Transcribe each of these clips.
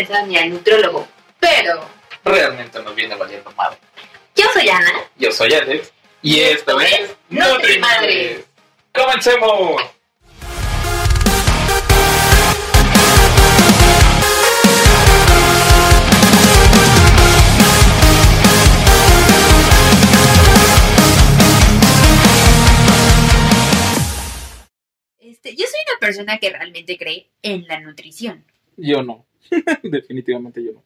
ir al nutrólogo? Pero Realmente nos viene valiendo madre. yo soy Ana. Yo soy Alex. Y esto es Nutrimadres. ¡Comencemos! Este, yo soy una persona que realmente cree en la nutrición. Yo no. Definitivamente yo no.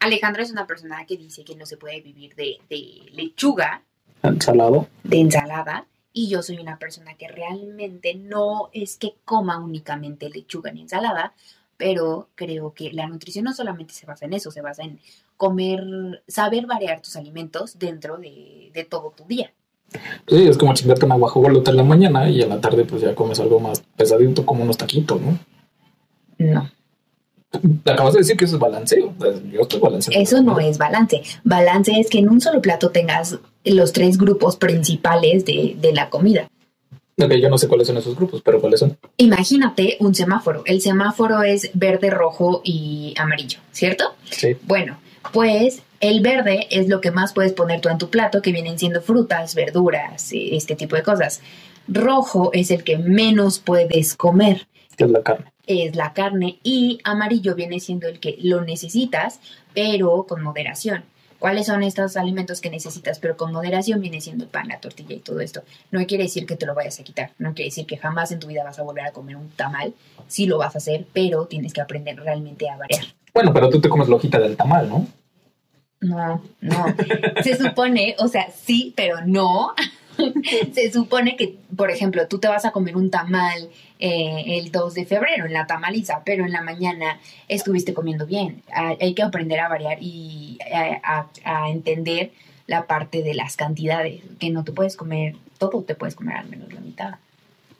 Alejandro es una persona que dice que no se puede vivir de, de lechuga, Ensalado. de ensalada, y yo soy una persona que realmente no es que coma únicamente lechuga ni ensalada, pero creo que la nutrición no solamente se basa en eso, se basa en comer, saber variar tus alimentos dentro de, de todo tu día. Sí, es como chingarte una guajolota en la mañana y en la tarde pues ya comes algo más pesadito como unos taquitos, ¿no? No, Acabas de decir que eso es balanceo. Pues, Yo estoy balanceando. eso no es balance. Balance es que en un solo plato tengas los tres grupos principales de, de la comida. Ok, yo no sé cuáles son esos grupos, pero cuáles son. Imagínate un semáforo. El semáforo es verde, rojo y amarillo, ¿cierto? Sí. Bueno, pues el verde es lo que más puedes poner tú en tu plato, que vienen siendo frutas, verduras, eh, este tipo de cosas. Rojo es el que menos puedes comer, Que es la carne. Es la carne, y amarillo viene siendo el que lo necesitas, pero con moderación. ¿Cuáles son estos alimentos que necesitas, pero con moderación? Viene siendo el pan, la tortilla y todo esto. No quiere decir que te lo vayas a quitar, no quiere decir que jamás en tu vida vas a volver a comer un tamal. Sí lo vas a hacer, pero tienes que aprender realmente a variar. Bueno, pero tú te comes la hojita del tamal, ¿no? No, no. Se supone, o sea, sí, pero no. Se supone que, por ejemplo, tú te vas a comer un tamal eh, el 2 de febrero en la tamaliza, pero en la mañana estuviste comiendo bien. Ah, Hay que aprender a variar y a, a- entender la parte de las cantidades, que no te puedes comer todo, te puedes comer al menos la mitad.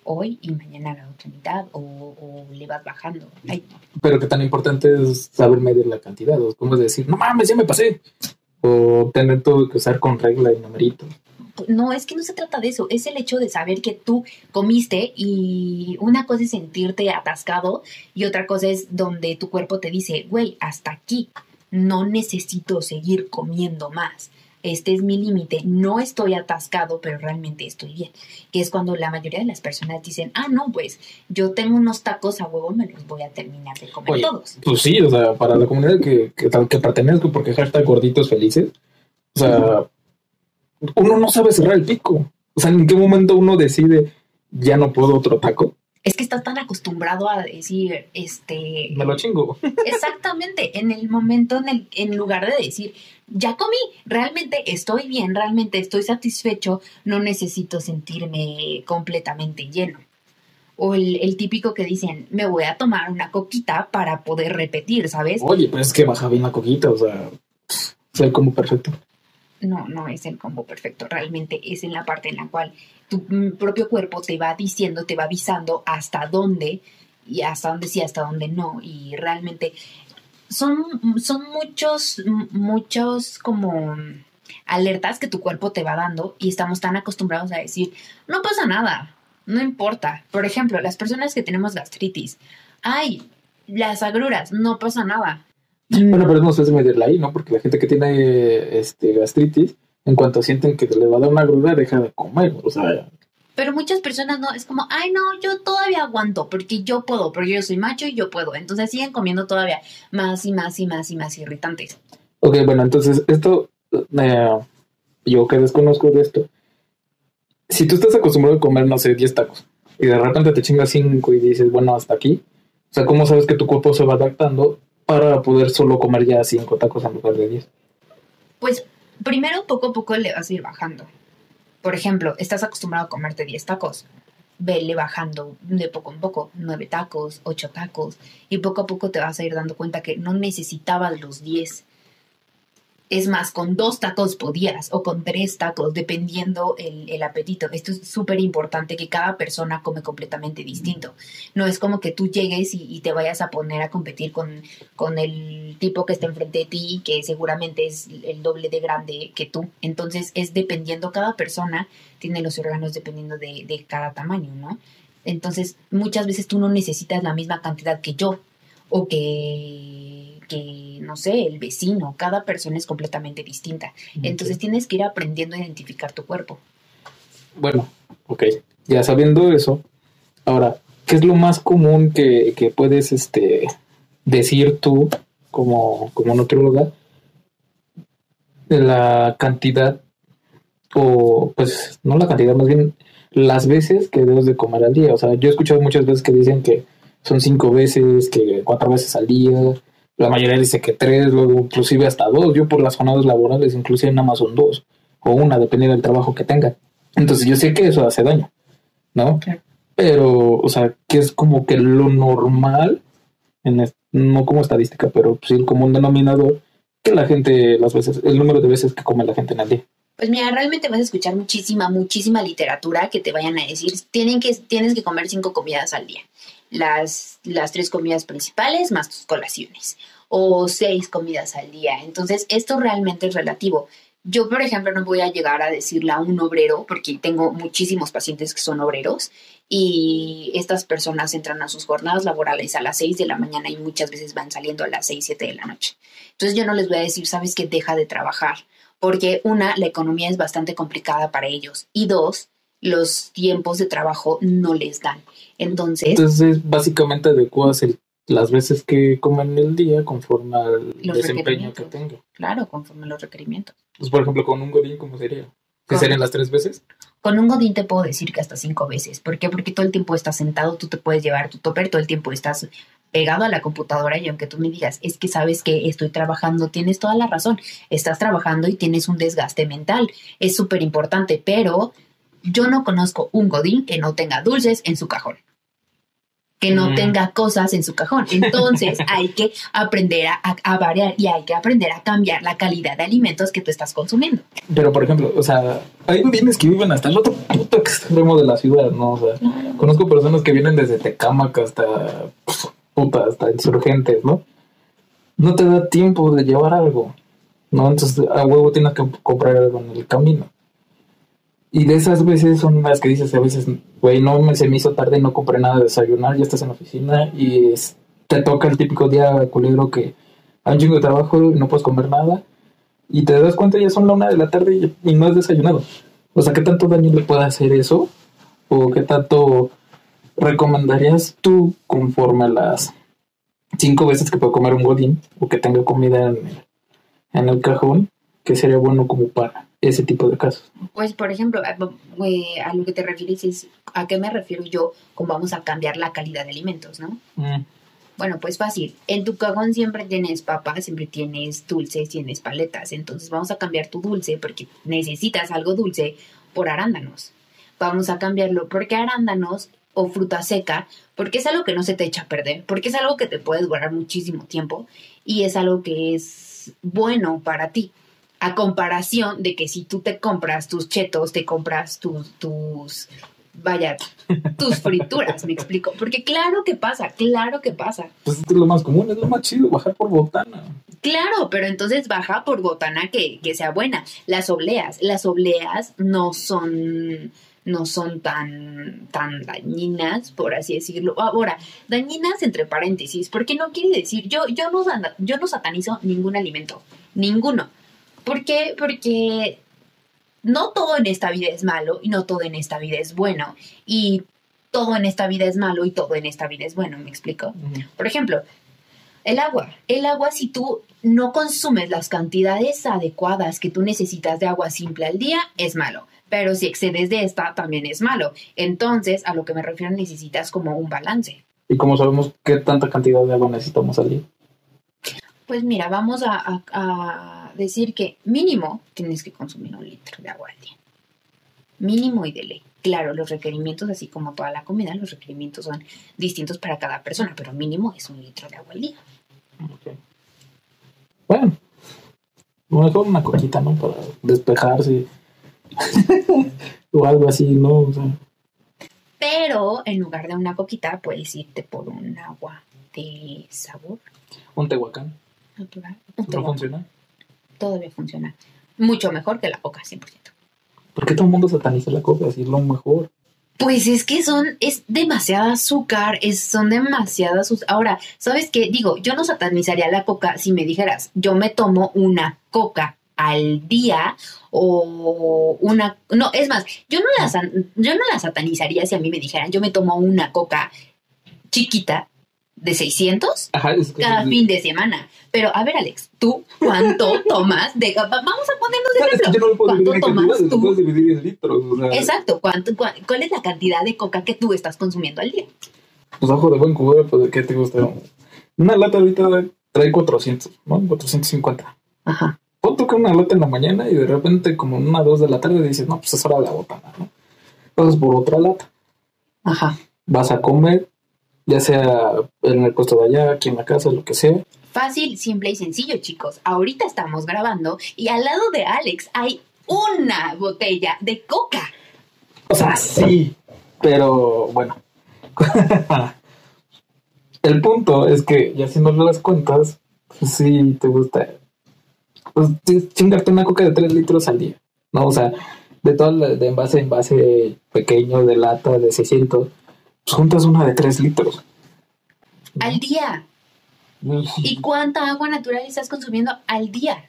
Hoy y mañana la otra mitad, o, le vas bajando. Pero que tan importante es saber medir la cantidad. O como es decir, no mames, ya me pasé. O tener todo que usar con regla y numerito. No, es que no se trata de eso, es el hecho de saber que tú comiste y una cosa es sentirte atascado y otra cosa es donde tu cuerpo te dice, güey, hasta aquí, no necesito seguir comiendo más. Este es mi límite, no estoy atascado, pero realmente estoy bien. Que es cuando la mayoría de las personas dicen, ah, no, pues yo tengo unos tacos a huevo, me los voy a terminar de comer Oye, todos. Pues sí, o sea, para la comunidad que, que, que pertenezco, porque hashtag gorditos felices, o sea, uno no sabe cerrar el pico. O sea, ¿en qué momento uno decide ya no puedo otro taco? Es que estás tan acostumbrado a decir, este... Me lo chingo. Exactamente, en el momento en el en lugar de decir, ya comí, realmente estoy bien, realmente estoy satisfecho, no necesito sentirme completamente lleno. O el, el típico que dicen, me voy a tomar una coquita para poder repetir, ¿sabes? Oye, pues es que baja bien la coquita, o sea, soy como perfecto. No, no es el combo perfecto, realmente es en la parte en la cual tu mm, propio cuerpo te va diciendo, te va avisando hasta dónde y hasta dónde sí, hasta dónde no. Y realmente son, son muchos, muchos como alertas que tu cuerpo te va dando y estamos tan acostumbrados a decir, no pasa nada, no importa. Por ejemplo, las personas que tenemos gastritis, ay, las agruras, no pasa nada. Bueno, pero no sé medirla ahí, ¿no? Porque la gente que tiene este gastritis, en cuanto sienten que le va a dar una gruda, deja de comer. O sea, Pero muchas personas no, es como, ay no, yo todavía aguanto porque yo puedo, porque yo soy macho y yo puedo. Entonces siguen comiendo todavía más y más y más y más irritantes. ok, bueno, entonces esto, eh, yo que desconozco de esto, si tú estás acostumbrado a comer, no sé, 10 tacos, y de repente te chingas 5 y dices, bueno, hasta aquí, o sea, ¿cómo sabes que tu cuerpo se va adaptando para poder solo comer ya 5 tacos en lugar de 10? Pues primero poco a poco le vas a ir bajando. Por ejemplo, estás acostumbrado a comerte 10 tacos. Vele bajando de poco en poco, 9 tacos, 8 tacos, y poco a poco te vas a ir dando cuenta que no necesitabas los 10. Es más, con dos tacos podías o con tres tacos, dependiendo el, el apetito. Esto es súper importante que cada persona come completamente distinto. No es como que tú llegues y, te vayas a poner a competir con, con el tipo que está enfrente de ti, que seguramente es el doble de grande que tú. Entonces es dependiendo, cada persona tiene los órganos dependiendo de, de cada tamaño, ¿no? Entonces muchas veces tú no necesitas la misma cantidad que yo. o que, que, no sé, el vecino, cada persona es completamente distinta. Entonces tienes que ir aprendiendo a identificar tu cuerpo. Bueno, ok, ya sabiendo eso, ahora, ¿qué es lo más común que, que puedes este, decir tú como, como nutróloga? La cantidad, o pues no la cantidad, más bien las veces que debes de comer al día. O sea, yo he escuchado muchas veces que dicen que son cinco veces, que cuatro veces al día. La mayoría dice que tres, luego inclusive hasta dos. Yo por las jornadas laborales inclusive en Amazon dos o una, dependiendo del trabajo que tenga. Entonces yo sé que eso hace daño, ¿no? Pero, o sea, que es como que lo normal, en no como estadística, pero sí como un denominador, que la gente, las veces, el número de veces que come la gente en el día. Pues mira, realmente vas a escuchar muchísima, muchísima literatura que te vayan a decir, tienen que, tienes que comer cinco comidas al día. Las, las tres comidas principales más tus colaciones. O seis comidas al día. Entonces, esto realmente es relativo. Yo, por ejemplo, no voy a llegar a decirle a un obrero, porque tengo muchísimos pacientes que son obreros, y estas personas entran a sus jornadas laborales a las 6 de la mañana y muchas veces van saliendo a las 6, 7 de la noche. Entonces yo no les voy a decir, sabes que deja de trabajar, porque una, la economía es bastante complicada para ellos y dos, los tiempos de trabajo no les dan. Entonces... Entonces básicamente adecuas las veces que comen el día conforme al desempeño que tenga. Claro, conforme a los requerimientos. Pues por ejemplo, con un godín, ¿cómo sería? ¿Qué serían las tres veces? Con un godín te puedo decir que hasta cinco veces. ¿Por qué? Porque todo el tiempo estás sentado, tú te puedes llevar tu topper, todo el tiempo estás pegado a la computadora y aunque tú me digas, es que sabes que estoy trabajando, tienes toda la razón, estás trabajando y tienes un desgaste mental, es súper importante, pero yo no conozco un godín que no tenga dulces en su cajón que no mm. tenga cosas en su cajón. Entonces hay que aprender a, variar y hay que aprender a cambiar la calidad de alimentos que tú estás consumiendo. Pero, por ejemplo, o sea, hay godines que viven hasta el otro puto extremo de la ciudad, ¿no? O sea, conozco personas que vienen desde Tecámac hasta puta, hasta insurgentes, ¿no? No te da tiempo de llevar algo, ¿no? Entonces a huevo tienes que comprar algo en el camino. Y de esas veces son las que dices a veces, güey, no me, se me hizo tarde no compré nada de desayunar, ya estás en la oficina y te toca el típico día culero que hay un chingo de trabajo y no puedes comer nada. Y te das cuenta ya son la una de la tarde y, no has desayunado. O sea, ¿qué tanto daño le puede hacer eso? ¿O qué tanto recomendarías tú conforme a las cinco veces que puedo comer un godín o que tenga comida en en el cajón que sería bueno como para ese tipo de casos? Pues, por ejemplo, a, lo que te refieres es a qué me refiero yo con vamos a cambiar la calidad de alimentos, ¿no? Mm. Bueno, pues fácil. En tu cajón siempre tienes papas, siempre tienes dulces, tienes paletas. Entonces vamos a cambiar tu dulce porque necesitas algo dulce por arándanos. Vamos a cambiarlo porque arándanos o fruta seca, porque es algo que no se te echa a perder, porque es algo que te puede durar muchísimo tiempo y es algo que es bueno para ti. A comparación de que si tú te compras tus chetos, te compras tus, tus, vaya, tus frituras, me explico. Porque claro que pasa, claro que pasa. Pues es lo más común, es lo más chido, bajar por botana. Claro, pero entonces baja por botana que, que sea buena. Las obleas, las obleas no son no son tan, tan dañinas, por así decirlo. Ahora, dañinas entre paréntesis, porque no quiere decir, yo, yo, no, yo no satanizo ningún alimento, ninguno. ¿Por qué? Porque no todo en esta vida es malo y no todo en esta vida es bueno. Y todo en esta vida es malo y todo en esta vida es bueno, ¿me explico? Por ejemplo, el agua. El agua, si tú no consumes las cantidades adecuadas que tú necesitas de agua simple al día, es malo pero si excedes de esta también es malo. Entonces, a lo que me refiero, necesitas como un balance. ¿Y cómo sabemos qué tanta cantidad de agua necesitamos al día? Pues mira, vamos a, decir que mínimo tienes que consumir un litro de agua al día. Mínimo y de ley. Claro, los requerimientos, así como toda la comida, los requerimientos son distintos para cada persona, pero mínimo es un litro de agua al día. Okay. Bueno, mejor una coquita, ¿no? Para despejarse o algo así, ¿no? Pero en lugar de una coquita, puedes irte por un agua de sabor. Un tehuacán. Natural. ¿No funciona? Todavía funciona. Mucho mejor que la coca, 100%. ¿Por qué todo el mundo sataniza la coca? Si es lo mejor. Pues es que son, es demasiada azúcar, es, son demasiadas. sus- Ahora, ¿sabes qué? Digo, yo no satanizaría la coca si me dijeras, yo me tomo una coca al día o una. No, es más, yo no la, yo no la satanizaría si a mí me dijeran, yo me tomo una coca chiquita de 600 Ajá, es que cada fin de semana. Pero a ver, Alex, ¿tú cuánto tomas de. va- Vamos a ponernos de ejemplo. yo no lo puedo ¿Cuánto tomas tú? puedes dividir en litros. O sea, Exacto, ¿cuánto, cua- ¿cuál es la cantidad de coca que tú estás consumiendo al día? pues ojo de buen cubero, pues ¿qué te gusta? Una lata ahorita trae 400, ¿no? 450. Ajá. Pon tú que una lata en la mañana y de repente como una dos de la tarde dices, no, pues es hora de la botana, ¿no? Pasas por otra lata. Ajá. Vas a comer, ya sea en el puesto de allá, aquí en la casa, lo que sea. Fácil, simple y sencillo, chicos. Ahorita estamos grabando y al lado de Alex hay una botella de coca. O sea, sí, pero bueno. el punto es que ya haciéndole las cuentas, pues sí te gusta pues, chingarte una coca de 3 litros al día, ¿no? O sea, de las de envase, envase pequeño, de lata, de 600, pues juntas una de 3 litros. Al día. ¿Y cuánta agua natural estás consumiendo al día?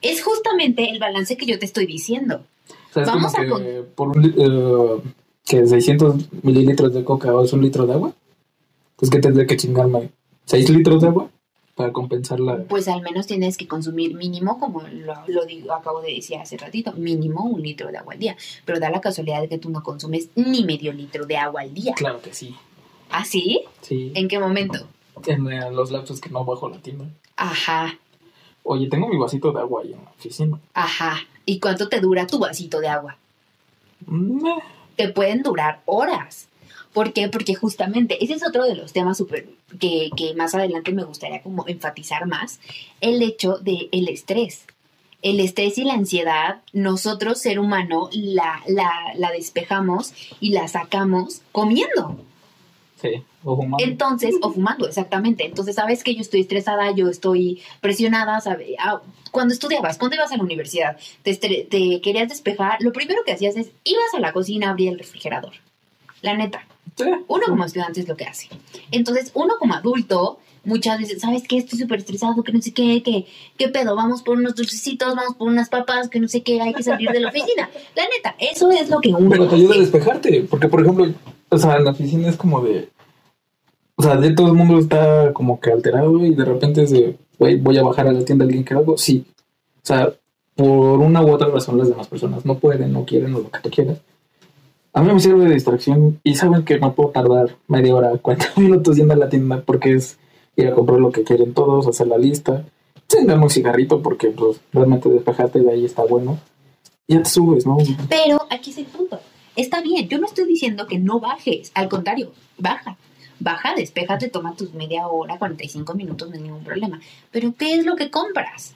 Es justamente el balance que yo te estoy diciendo. O sea, es Vamos como a que por un eh, que 600 mililitros de coca o es un litro de agua, pues que tendré que chingarme 6 litros de agua para compensar la... Pues al menos tienes que consumir mínimo, como lo, lo digo, acabo de decir hace ratito, mínimo un litro de agua al día. Pero da la casualidad de que tú no consumes ni medio litro de agua al día. Claro que sí. ¿Ah, sí? Sí, ¿En qué momento? en eh, los lapsos que no bajo la tienda. Ajá, Oye, tengo mi vasito de agua ahí en la oficina. ajá. ¿Y cuánto te dura tu vasito de agua? Mm, eh, Te pueden durar horas. ¿Por qué? Porque justamente ese es otro de los temas súper que, que más adelante me gustaría como enfatizar más, el hecho del el estrés. El estrés y la ansiedad, nosotros, ser humano, la, la, la despejamos y la sacamos comiendo. sí, o fumando. Entonces, o fumando, exactamente. Entonces, sabes que yo estoy estresada, yo estoy presionada, ¿sabe? Ah, Cuando estudiabas, cuando ibas a la universidad, te, te querías despejar, lo primero que hacías es, ibas a la cocina, abría el refrigerador. La neta, uno como estudiante es lo que hace. Entonces, uno como adulto, muchas veces, ¿sabes qué? Estoy súper estresado, que no sé qué, que, ¿qué pedo? Vamos por unos dulcecitos, vamos por unas papas, que no sé qué, hay que salir de la oficina. La neta, eso es lo que uno Pero te ayuda a despejarte, porque por ejemplo, o sea, en la oficina es como de, o sea, de todo el mundo está como que alterado y de repente es de, güey, voy a bajar a la tienda alguien que algo, sí. O sea, por una u otra razón las demás personas no pueden, no quieren o lo que tú quieras. A mí me sirve de distracción y saben que no puedo tardar media hora, 40 minutos yendo a la tienda porque es ir a comprar lo que quieren todos, hacer la lista, chingarme un cigarrito porque pues realmente despejarte de ahí está bueno. Ya te subes, ¿no? Pero aquí es el punto. Está bien, yo no estoy diciendo que no bajes, al contrario, baja. Baja, despéjate, toma tus media hora, 45 minutos, no hay ningún problema. Pero, ¿qué es lo que compras?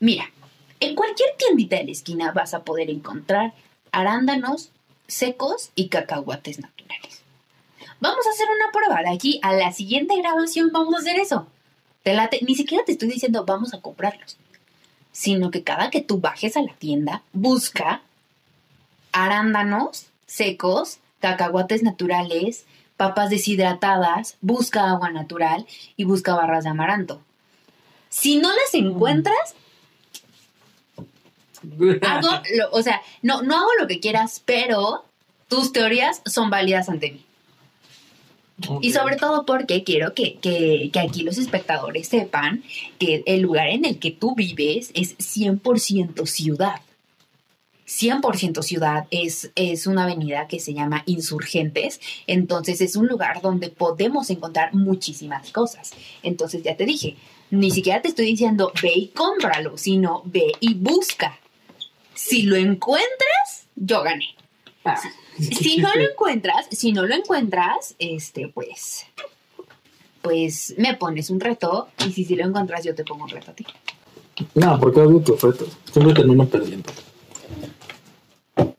Mira, en cualquier tiendita de la esquina vas a poder encontrar arándanos secos y cacahuates naturales. Vamos a hacer una prueba de aquí a la siguiente grabación, vamos a hacer eso. Te late- Ni siquiera te estoy diciendo vamos a comprarlos, sino que cada que tú bajes a la tienda, busca arándanos secos, cacahuates naturales, papas deshidratadas, busca agua natural y busca barras de amaranto. Si no las encuentras, hago, lo- o sea, no, no hago lo que quieras, pero tus teorías son válidas ante mí. Y sobre todo porque quiero que, que- que aquí los espectadores sepan que el lugar en el que tú vives es 100% ciudad. 100% ciudad es, es una avenida que se llama Insurgentes, entonces es un lugar donde podemos encontrar muchísimas cosas. Entonces ya te dije, ni siquiera te estoy diciendo ve y cómpralo, sino ve y busca. Si lo encuentras, yo gané. Ah, Si no lo encuentras, si no lo encuentras, este, pues, pues me pones un reto y si sí lo encuentras yo te pongo un reto a ti. No, porque odio tus retos. Siempre termino perdiendo.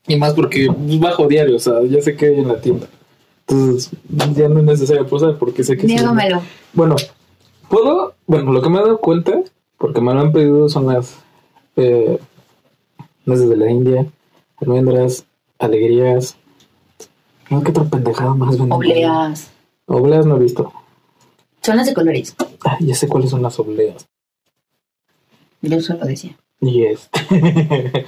Y más porque bajo diario, o sea, ya sé que hay en la tienda. Entonces, ya no es necesario posar porque sé que sí. Bueno, puedo, bueno, lo que me he dado cuenta, porque me lo han pedido, son las eh, nueces de la India, almendras, alegrías, No, ¿qué otra pendejada más venden? Obleas. Obleas no he visto. Son las de colores. Ay, ya sé cuáles son las obleas. Yo solo decía. Y este.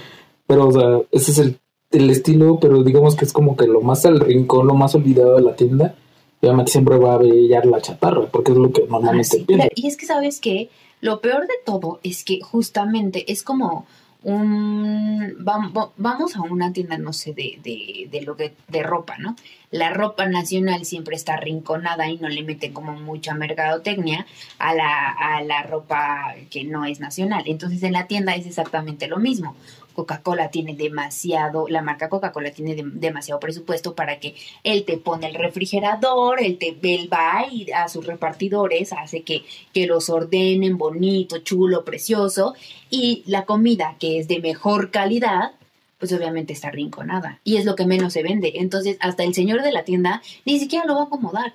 pero, o sea, ese es el, el estilo, pero digamos que es como que lo más al rincón, lo más olvidado de la tienda. Obviamente siempre va a brillar la chatarra, porque es lo que Ah, normalmente sí, piensa. claro. Y es que, ¿sabes qué? Lo peor de todo es que justamente es como un... vam- va- Vamos a una tienda, no sé, de, de, de lo que de ropa, ¿no? La ropa nacional siempre está rinconada y no le meten como mucha mercadotecnia a la, a la ropa que no es nacional. Entonces en la tienda es exactamente lo mismo. Coca-Cola tiene demasiado, la marca Coca-Cola tiene dem- demasiado presupuesto para que él te pone el refrigerador, él, te, él va a sus repartidores, hace que, que los ordenen bonito, chulo, precioso, y la comida que es de mejor calidad, pues obviamente está rinconada, y es lo que menos se vende. Entonces, hasta el señor de la tienda ni siquiera lo va a acomodar,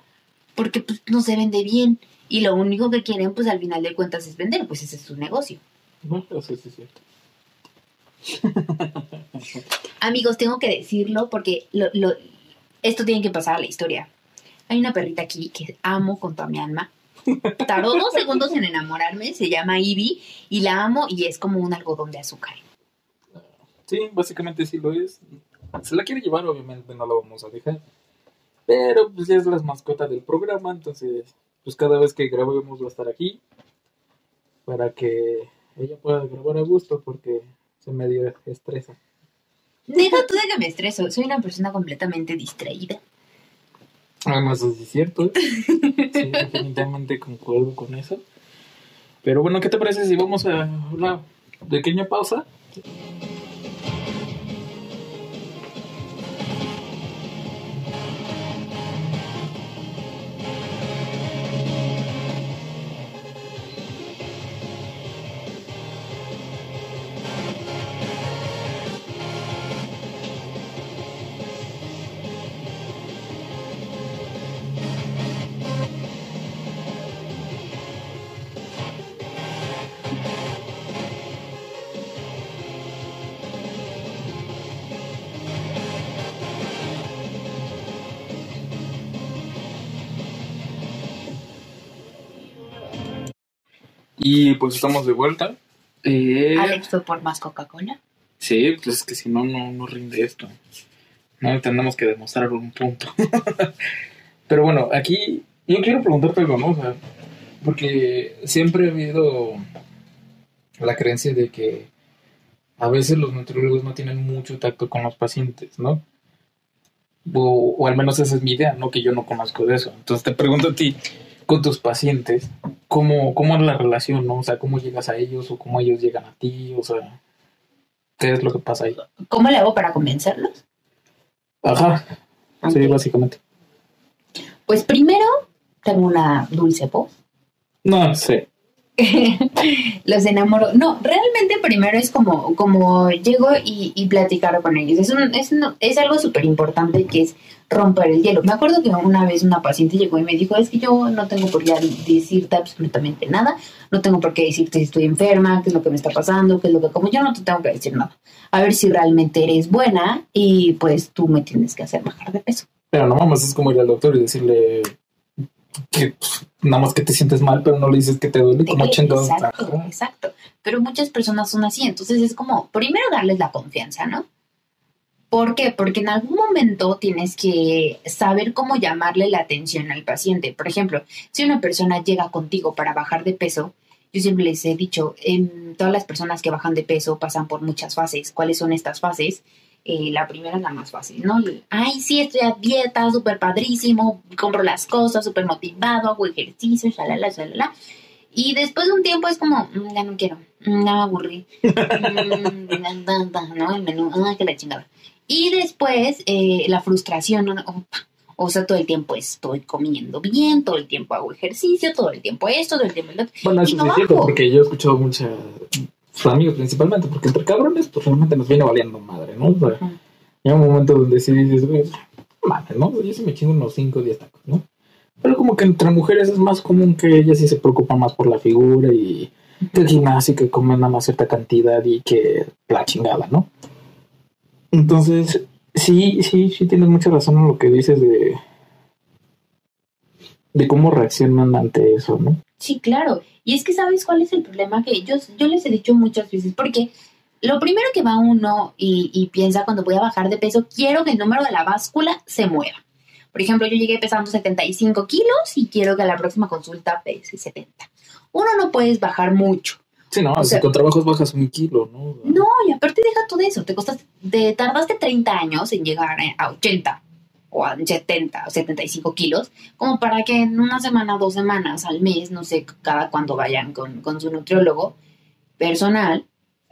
porque pues, no se vende bien, y lo único que quieren, pues al final de cuentas, es vender, pues ese es su negocio. No, sí, sí, es cierto. Amigos, tengo que decirlo porque lo, lo- esto tiene que pasar a la historia. Hay una perrita aquí que amo con toda mi alma. Tardó dos segundos en enamorarme, se llama Ivy y la amo y es como un algodón de azúcar. Sí, básicamente sí lo es. Se la quiere llevar, obviamente no la vamos a dejar. Pero pues ya es la mascota del programa, entonces pues cada vez que grabemos va a estar aquí. Para que ella pueda grabar a gusto porque se medio estresa. Deja tú de que me estreso, soy una persona completamente distraída. Además eso sí es cierto. ¿eh? Sí, definitivamente concuerdo con eso. Pero bueno, ¿qué te parece si vamos a una pequeña pausa? Y pues estamos de vuelta. Eh, Alex fue por más Coca-Cola. Sí, pues es que si no, no, no rinde esto. No tenemos que demostrar un punto. Pero bueno, aquí yo quiero preguntarte algo, ¿no? O sea, porque siempre ha habido la creencia de que a veces los nutriólogos no tienen mucho tacto con los pacientes, ¿no? O, o al menos esa es mi idea, ¿no? Que yo no conozco de eso. Entonces te pregunto a ti, con tus pacientes, ¿cómo, cómo es la relación, ¿no? O sea, ¿cómo llegas a ellos o cómo ellos llegan a ti? O sea, ¿qué es lo que pasa ahí? ¿Cómo le hago para convencerlos? Ajá, sí, básicamente. Pues primero tengo una dulce voz. No sé. los enamoro. No, realmente primero es como, como llego y, platicar con ellos. Es, un, es, un- es algo súper importante que es romper el hielo. Me acuerdo que una vez una paciente llegó y me dijo, es que yo no tengo por qué decirte absolutamente nada, no tengo por qué decirte si estoy enferma, qué es lo que me está pasando, qué es lo que como, yo no te tengo que decir nada. A ver si realmente eres buena y pues tú me tienes que hacer bajar de peso. Pero no mames, es como ir al doctor y decirle que pues, nada más que te sientes mal, pero no le dices que te duele, como Eh, chingados. Exacto, Ajá. exacto. Pero muchas personas son así, entonces es como, primero darles la confianza, ¿no? ¿Por qué? Porque en algún momento tienes que saber cómo llamarle la atención al paciente. Por ejemplo, si una persona llega contigo para bajar de peso, yo siempre les he dicho, em, todas las personas que bajan de peso pasan por muchas fases. ¿Cuáles son estas fases? Eh, la primera es la más fácil, ¿no? El, Ay, sí, estoy a dieta, súper padrísimo, compro las cosas, súper motivado, hago ejercicio, shalala, shalala. Y después de un tiempo es como, "Mm, ya no quiero, mm, ya me aburrí. Mm, da, da, da, ¿no? El menú, ah, que la chingada. Y después eh, la frustración. Oh, o sea, todo el tiempo estoy comiendo bien, todo el tiempo hago ejercicio, todo el tiempo esto, todo el tiempo lo otro. Bueno, eso sí es cierto, porque yo he escuchado muchas sus amigos principalmente, porque entre cabrones, pues realmente nos viene valiendo madre, ¿no? O sea, llega un momento donde sí dices, güey, madre, ¿no? Yo sí me chingo unos 5 o 10 tacos, ¿no? Pero como que entre mujeres es más común que ellas sí se preocupan más por la figura y que el gimnasio, que comen nada más cierta cantidad y que la chingada, ¿no? Entonces, Sí, sí, sí, tienes mucha razón en lo que dices de, de cómo reaccionan ante eso, ¿no? Sí, claro. Y es que sabes cuál es el problema que yo, yo les he dicho muchas veces, porque lo primero que va uno y, y piensa cuando voy a bajar de peso, quiero que el número de la báscula se mueva. Por ejemplo, yo llegué pesando 75 kilos y quiero que a la próxima consulta pese 70. Uno no puedes bajar mucho. Sí, no, O si sea- con trabajos bajas un kilo, ¿no? No, y aparte deja todo eso. Te costaste, te tardaste 30 años en llegar a 80 o a 70 o 75 kilos, como para que en una semana, dos semanas, al mes, no sé, cada cuando vayan con, con su nutriólogo personal,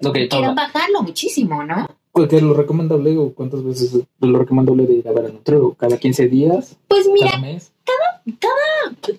Ok, quieran bajarlo muchísimo, ¿no? ¿qué es lo recomendable o cuántas veces es lo recomendable de ir a ver al nutriólogo? ¿Cada 15 días? Pues mira, ¿Cada mes?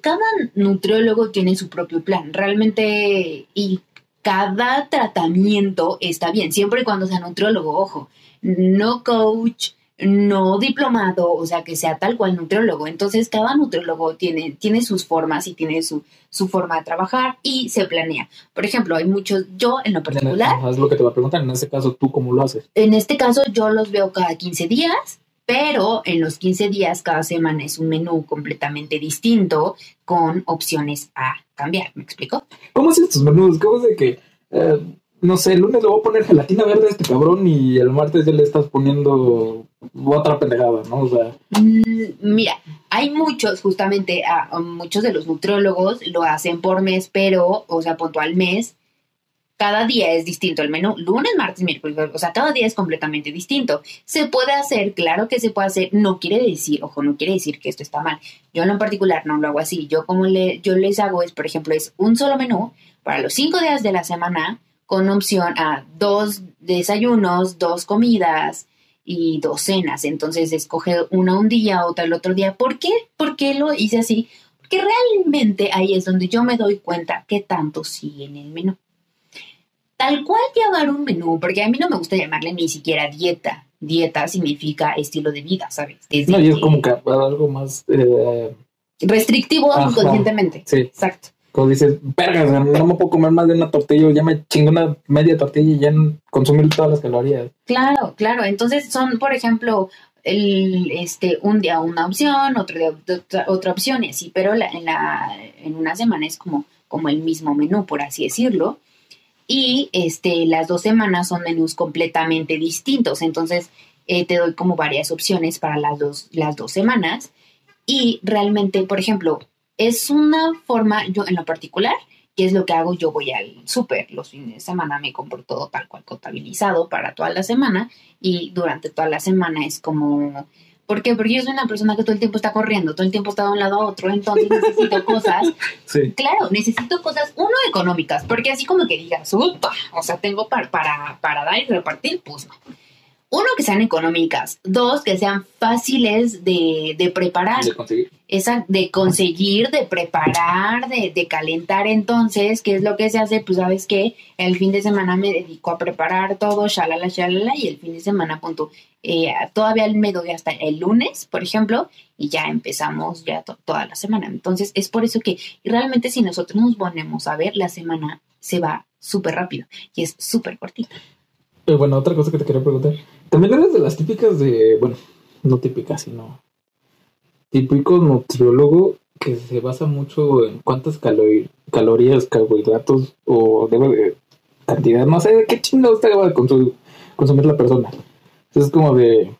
cada nutriólogo tiene su propio plan, realmente, y cada tratamiento está bien, siempre y cuando sea nutriólogo, ojo, no coach, no diplomado, o sea, que sea tal cual nutriólogo. Entonces, cada nutriólogo tiene, tiene sus formas y tiene su, su forma de trabajar y se planea. Por ejemplo, hay muchos, yo en lo particular, Es lo que te va a preguntar. En ese caso, ¿tú cómo lo haces? en este caso yo los veo cada 15 días, pero en los 15 días cada semana es un menú completamente distinto con opciones a cambiar. ¿Me explico? ¿Cómo haces tus menús? ¿Cómo es de que, eh, no sé, el lunes le voy a poner gelatina verde a este cabrón y el martes ya le estás poniendo otra pendejada, ¿no? O sea, Mm, Mira, hay muchos, justamente, muchos de los nutriólogos lo hacen por mes, pero, o sea, puntual mes, cada día es distinto el menú, lunes, martes, miércoles, o sea, cada día es completamente distinto. Se puede hacer, claro que se puede hacer, no quiere decir, ojo, no quiere decir que esto está mal. Yo en particular no lo hago así. Yo como le, yo les hago es, por ejemplo, es un solo menú para los cinco días de la semana con opción a dos desayunos, dos comidas y dos cenas. Entonces escoge una un día, otra el otro día. ¿Por qué? ¿Por qué lo hice así? Porque realmente ahí es donde yo me doy cuenta qué tanto sigue en el menú. Tal cual llevar un menú, porque a mí no me gusta llamarle ni siquiera dieta. Dieta significa estilo de vida, ¿sabes? Desde no, y es como que algo más, eh, restrictivo inconscientemente. sí, Exacto. Como dices, verga, o sea, no me puedo comer más de una tortilla, ya me chingo una media tortilla y ya consumir todas las calorías. Claro, claro. Entonces son, por ejemplo, el, este, un día una opción, otro día otra, otra opción y así, pero en, la, en una semana es como, como el mismo menú, por así decirlo. Y este, las dos semanas son menús completamente distintos. Entonces eh, te doy como varias opciones para las dos, las dos semanas. Y realmente, por ejemplo, es una forma, yo en lo particular, que es lo que hago, yo voy al súper los fines de semana, me compro todo tal cual contabilizado para toda la semana y durante toda la semana es como... ¿Por qué? Porque yo soy una persona que todo el tiempo está corriendo, todo el tiempo está de un lado a otro, entonces necesito cosas Sí. Claro, necesito cosas, uno, económicas, porque así como que digas, upa, o sea, tengo para, para, para dar y repartir, pues no. Uno, que sean económicas. Dos, que sean fáciles de, de preparar, De conseguir. Esa, de conseguir, de preparar, de, de calentar. Entonces, ¿qué es lo que se hace? Pues, ¿sabes qué? El fin de semana me dedico a preparar todo, shalala, shalala, y el fin de semana, punto. eh, todavía me doy hasta el lunes, por ejemplo, y ya empezamos ya to- toda la semana. Entonces, es por eso que realmente si nosotros nos ponemos a ver, la semana se va súper rápido y es súper cortita. Eh, bueno, otra cosa que te quería preguntar. También eres de las típicas de, bueno, no típicas, sino típico nutriólogo que se basa mucho en cuántas calorías, carbohidratos o debe de cantidad, no sé de qué chingados debe de consu- consumir la persona. Entonces es como de,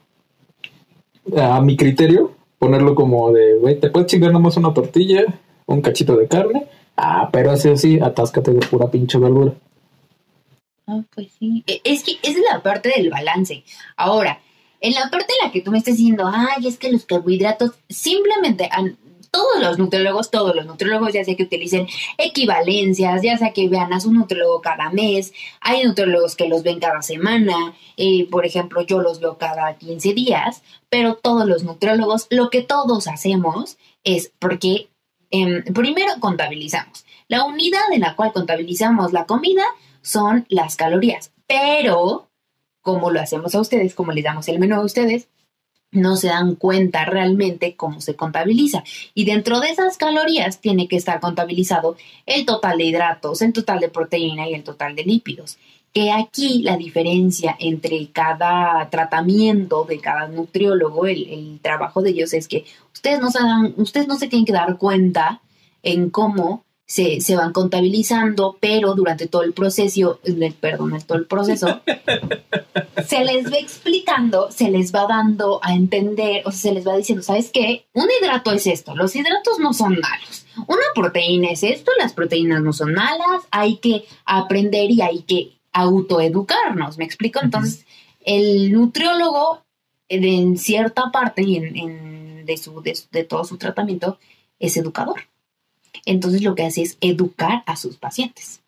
a mi criterio, ponerlo como de, güey, te puedes chingar nomás una tortilla, un cachito de carne, ah, pero así así, atáscate de pura pinche verdura. Ah, pues sí. E- Es que es la parte del balance. Ahora, en la parte en la que tú me estás diciendo, ay, es que los carbohidratos, simplemente todos los nutriólogos, todos los nutriólogos, ya sea que utilicen equivalencias, ya sea que vean a su nutriólogo cada mes, hay nutriólogos que los ven cada semana, eh, por ejemplo, yo los veo cada 15 días, pero todos los nutriólogos, lo que todos hacemos es porque em, primero contabilizamos. La unidad en la cual contabilizamos la comida son las calorías. Pero, como lo hacemos a ustedes, como les damos el menú a ustedes, no se dan cuenta realmente cómo se contabiliza. Y dentro de esas calorías tiene que estar contabilizado el total de hidratos, el total de proteína y el total de lípidos. que aquí la diferencia entre cada tratamiento de cada nutriólogo, el, trabajo de ellos es que ustedes no se dan, ustedes no se tienen que dar cuenta en cómo se, van contabilizando, pero durante todo el proceso, eh, perdón, todo el proceso, se les va explicando, se les va dando a entender, o sea, se les va diciendo, ¿sabes qué? Un hidrato es esto, los hidratos no son malos. Una proteína es esto, las proteínas no son malas, hay que aprender y hay que autoeducarnos, ¿me explico? Entonces, el nutriólogo, en cierta parte y en, en de, su, de, de todo su tratamiento, es educador. Entonces lo que hace es educar a sus pacientes.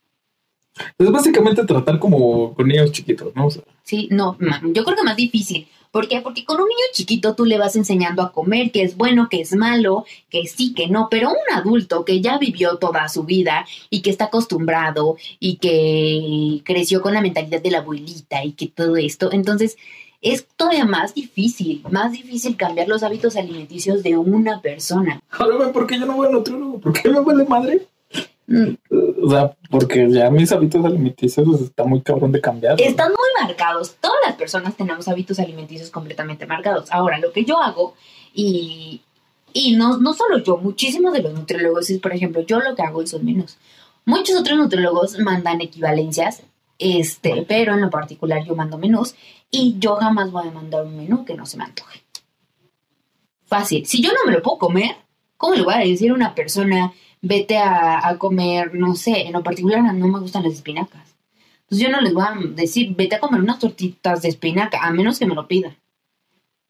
Es básicamente tratar como con niños chiquitos, ¿no? O sea, Sí, no, yo creo que más difícil. ¿Por qué? Porque con un niño chiquito tú le vas enseñando a comer, que es bueno, que es malo, que sí, que no, pero un adulto que ya vivió toda su vida y que está acostumbrado y que creció con la mentalidad de la abuelita y que todo esto, entonces es todavía más difícil, más difícil cambiar los hábitos alimenticios de una persona. ¿por qué yo no voy al nutriólogo? ¿Por qué me vale madre? O sea, porque ya mis hábitos alimenticios pues, está muy cabrón de cambiar. Están muy marcados. Todas las personas tenemos hábitos alimenticios completamente marcados. Ahora, lo que yo hago, y, y no, no solo yo, muchísimos de los nutriólogos, es, por ejemplo, yo lo que hago son menús. Muchos otros nutriólogos mandan equivalencias, este, pero en lo particular yo mando menús y yo jamás voy a mandar un menú que no se me antoje. Fácil. Si yo no me lo puedo comer, ¿cómo le voy a decir a una persona, vete a, a comer, no sé, en lo particular no me gustan las espinacas? Entonces yo no les voy a decir, vete a comer unas tortitas de espinaca, a menos que me lo pidan.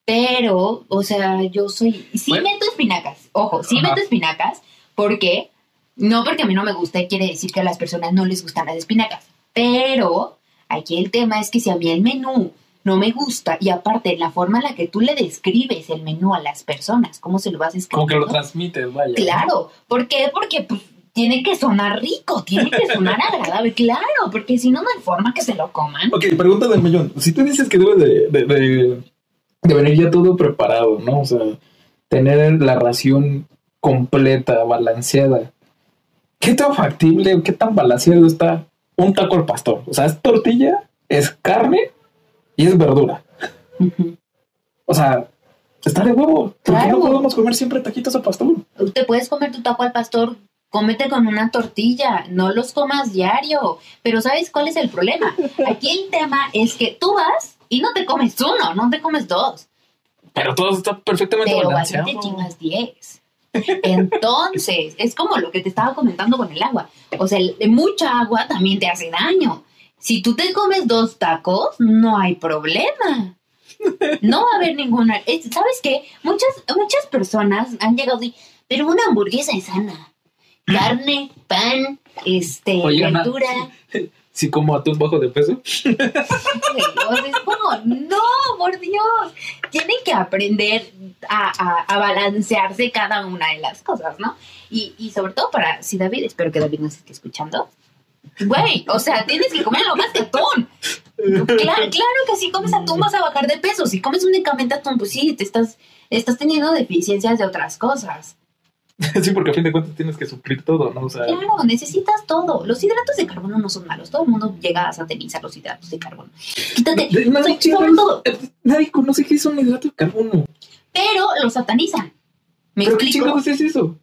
Pero, o sea, yo soy... Sí Bueno. meto espinacas, ojo, sí Ajá. meto espinacas, porque no porque a mí no me guste quiere decir que a las personas no les gustan las espinacas. Pero aquí el tema es que si a mí el menú no me gusta y aparte la forma en la que tú le describes el menú a las personas, cómo se lo vas a escribir. Como que lo transmites, vaya. Claro, ¿por qué? Porque pues tiene que sonar rico, tiene que sonar agradable, claro, porque si no, no hay forma que se lo coman. Ok, pregunta del millón. Si tú dices que debe de, de, de- de venir ya todo preparado, ¿no? O sea, tener la ración completa, balanceada. ¿Qué tan factible o qué tan balanceado está un taco al pastor? O sea, es tortilla, es carne y es verdura. O sea, está de huevo. ¿Por qué no podemos comer siempre taquitos al pastor? Te puedes comer tu taco al pastor, cómete con una tortilla, no los comas diario. Pero ¿sabes cuál es el problema? Aquí el tema es que tú vas y no te comes uno, no te comes dos, Pero todo está perfectamente pero balanceado. te chingas diez. Entonces, es como lo que te estaba comentando con el agua. O sea, el- mucha agua también te hace daño. Si tú te comes dos tacos, no hay problema. No va a haber ninguna. es- ¿Sabes qué? Muchas, muchas personas han llegado y. Pero una hamburguesa es sana. Carne, pan, este, Oye, Ana, verdura. Si como atún bajo de peso. Es como, no, por Dios. Tienen que aprender a, a- a balancearse cada una de las cosas, ¿no? Y, y sobre todo para, si David, espero que David nos esté escuchando. Güey, o sea, tienes que comer lo más que atún. Claro, claro que si comes atún vas a bajar de peso. Si comes únicamente atún, pues sí, te estás, estás teniendo deficiencias de otras cosas. sí, porque a fin de cuentas tienes que suplir todo, ¿no? O sea, Claro, necesitas todo. Los hidratos de carbono no son malos. Todo el mundo llega a satanizar los hidratos de carbono. Quítate, nadie, so- todo, nadie conoce qué es un hidrato de carbono. pero los satanizan. ¿Me ¿Pero qué explico? chingados es eso?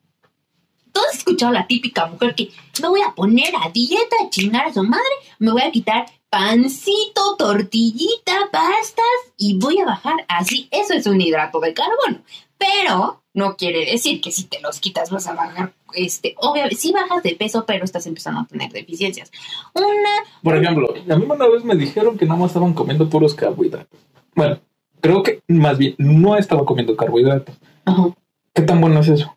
¿Tú has escuchado la típica mujer que me voy a poner a dieta, a chingar a su madre, me voy a quitar pancito, tortillita, pastas y voy a bajar así? Eso es un hidrato de carbono. Pero no quiere decir que si te los quitas vas a bajar, este, obviamente, sí bajas de peso, pero estás empezando a tener deficiencias. Una, Por ejemplo, a mí una vez me dijeron que nada más estaban comiendo puros carbohidratos. Bueno, creo que más bien no estaba comiendo carbohidratos. ¿Qué tan bueno es eso?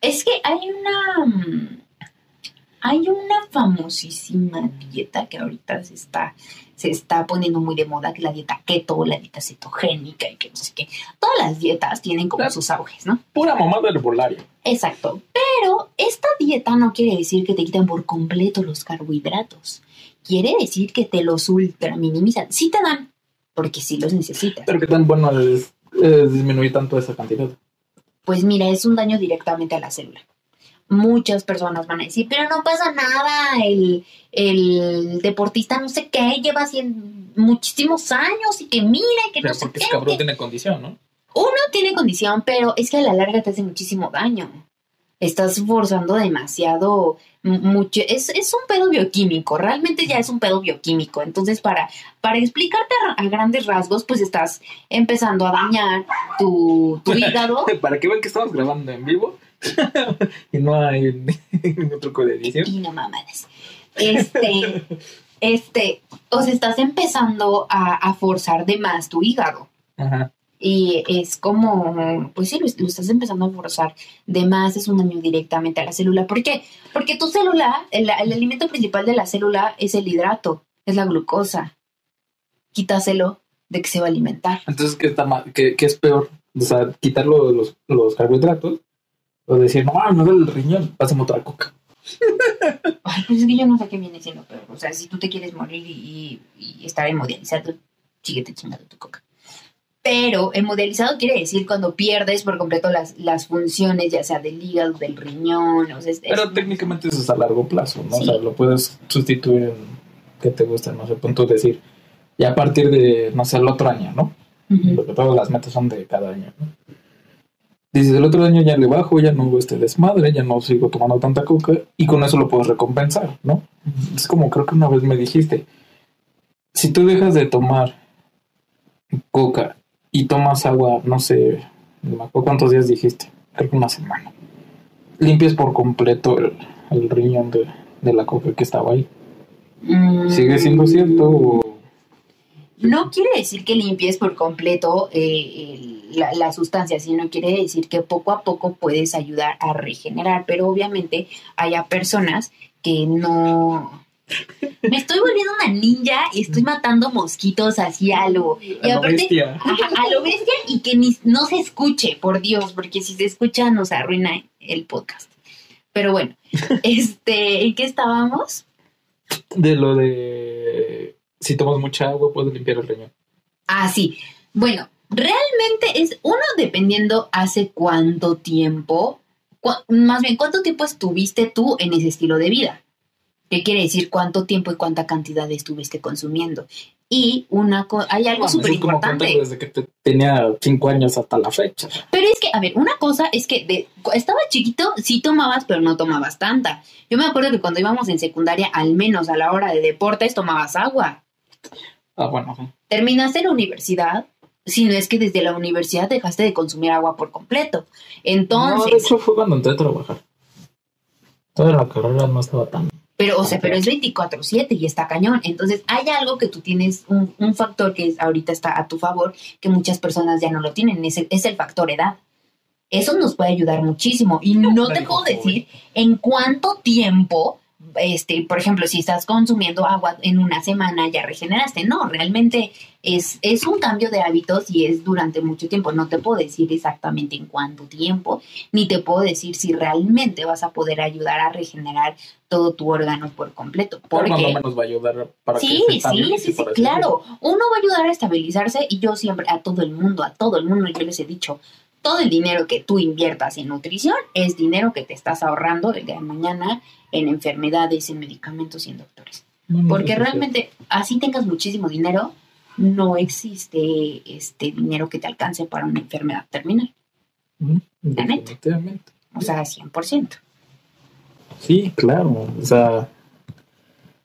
Es que hay una. mm, Hay una famosísima dieta que ahorita se está, se está poniendo muy de moda, que es la dieta keto, la dieta cetogénica y que no sé qué. Todas las dietas tienen como sus auges, ¿no? Pura mamada herbolaria. Exacto. Pero esta dieta no quiere decir que te quitan por completo los carbohidratos. Quiere decir que te los ultra minimizan. Sí te dan, porque sí los necesitas. Pero qué tan bueno es, es disminuir tanto esa cantidad. Pues mira, es un daño directamente a la célula. muchas personas van a decir, pero no pasa nada, el, el deportista no sé qué, lleva cien, muchísimos años y que mira, que Pero no sé porque qué. ese cabrón que- tiene condición, ¿no? Uno tiene condición, pero es que a la larga te hace muchísimo daño. Estás forzando demasiado, mucho. Es, es un pedo bioquímico, realmente ya es un pedo bioquímico. Entonces, para, para explicarte a, a grandes rasgos, pues estás empezando a dañar tu, tu hígado. Para que vean que estamos grabando en vivo y no hay ningún truco de edición. y no mamadas. Este, este, o sea, estás empezando a, a forzar de más tu hígado. Ajá. Y es como, pues sí, lo, lo estás empezando a forzar de más, es un daño directamente a la célula. ¿Por qué? Porque tu célula, el, el alimento principal de la célula es el hidrato, es la glucosa. Quítaselo de que se va a alimentar. Entonces, ¿qué, está ma- qué, qué es peor? O sea, quitar lo- los, los carbohidratos o decir, no, me duele el riñón, pásame otra coca. Ay, pues es que yo no sé qué viene siendo peor. O sea, si tú te quieres morir y, y- y estar hemodializado, síguete chingando tu coca. Pero hemodializado quiere decir cuando pierdes por completo las, las funciones, ya sea del hígado, del riñón. O sea, es- Pero es- técnicamente eso es a largo plazo, ¿no? Sí. O sea, lo puedes sustituir en que te gusta, no sé, punto decir, ya a partir de, no sé, el otro año, ¿no? Ujú. Porque todas las metas son de cada año, ¿no? Dices, el otro año ya le bajo, ya no hago este desmadre, ya no sigo tomando tanta coca y con eso lo puedes recompensar, ¿no? Es como creo que una vez me dijiste, si tú dejas de tomar coca y tomas agua, no sé, no me acuerdo cuántos días dijiste, creo que una semana, limpias por completo el, el riñón de, de la coca que estaba ahí. Mm. ¿Sigue siendo cierto o...? No quiere decir que limpies por completo eh, la, la sustancia, sino quiere decir que poco a poco puedes ayudar a regenerar, pero obviamente haya personas que no... Me estoy volviendo una ninja y estoy matando mosquitos así a lo... Y a lo aparte, bestia? a lo bestia y que ni, no se escuche, por Dios, porque si se escucha nos arruina el podcast. Pero bueno, este, ¿en qué estábamos? De lo de... Si tomas mucha agua puedes limpiar el riñón. Ah, sí. Bueno, realmente es uno dependiendo hace cuánto tiempo, más bien cuánto tiempo estuviste tú en ese estilo de vida. ¿Qué quiere decir cuánto tiempo y cuánta cantidad estuviste consumiendo? Y una co- hay algo súper importante. Desde que te- tenía cinco años hasta la fecha. Pero es que, a ver, una cosa es que de, estaba chiquito, sí tomabas, pero no tomabas tanta. Yo me acuerdo que cuando íbamos en secundaria, al menos a la hora de deportes, tomabas agua. Ah, bueno, sí. terminaste la universidad, si no es que desde la universidad dejaste de consumir agua por completo. No, de Entonces, hecho fue cuando entré a trabajar. Toda la carrera no estaba tan... pero, o sea, pero es 24/7 y está cañón. Entonces, hay algo que tú tienes, un, un factor que es- ahorita está a tu favor, que muchas personas ya no lo tienen, es el, es el factor edad. Eso nos puede ayudar muchísimo. Y no te puedo decir en cuánto tiempo, este, por ejemplo, si estás consumiendo agua en una semana ya regeneraste. No, realmente es, es un cambio de hábitos y es durante mucho tiempo. No te puedo decir exactamente en cuánto tiempo, ni te puedo decir si realmente vas a poder ayudar a regenerar todo tu órgano por completo. Pero Porque menos va a ayudar para Sí, que se sí, sí, sí, claro. Uno va a ayudar a estabilizarse y yo siempre, a todo el mundo, a todo el mundo, yo les he dicho, todo el dinero que tú inviertas en nutrición es dinero que te estás ahorrando el día de mañana en enfermedades, en medicamentos y en doctores. Porque realmente, así tengas muchísimo dinero, no existe este dinero que te alcance para una enfermedad terminal. Ujú, La neta. O sea, 100%. Sí, claro. O sea,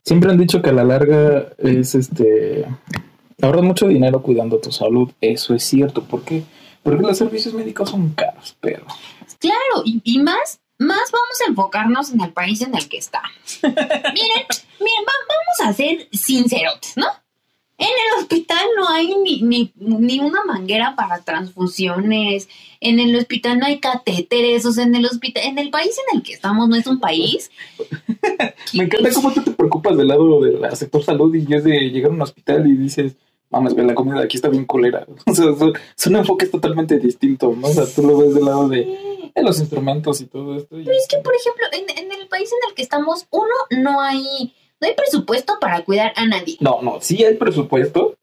siempre han dicho que a la larga es este. Ahorras mucho dinero cuidando tu salud. Eso es cierto. ¿Por qué? Porque los servicios médicos son caros, pero. Claro, y, y más, más vamos a enfocarnos en el país en el que estamos. miren, miren, va- vamos a ser sincerotes, ¿no? En el hospital no hay ni, ni, ni una manguera para transfusiones, en el hospital no hay catéteres, o sea, en el hospital, en el país en el que estamos no es un país. Me encanta cómo tú te preocupas del lado del sector salud y es de llegar a un hospital y dices, mames, güey, la comida de aquí está bien culera. O sea, son, son enfoques totalmente distintos, ¿no? O sea, tú lo ves del lado de, de los instrumentos y todo esto. y- Pero es que, por ejemplo, en, en el país en el que estamos, uno, no hay, no hay presupuesto para cuidar a nadie. No, no, sí hay presupuesto,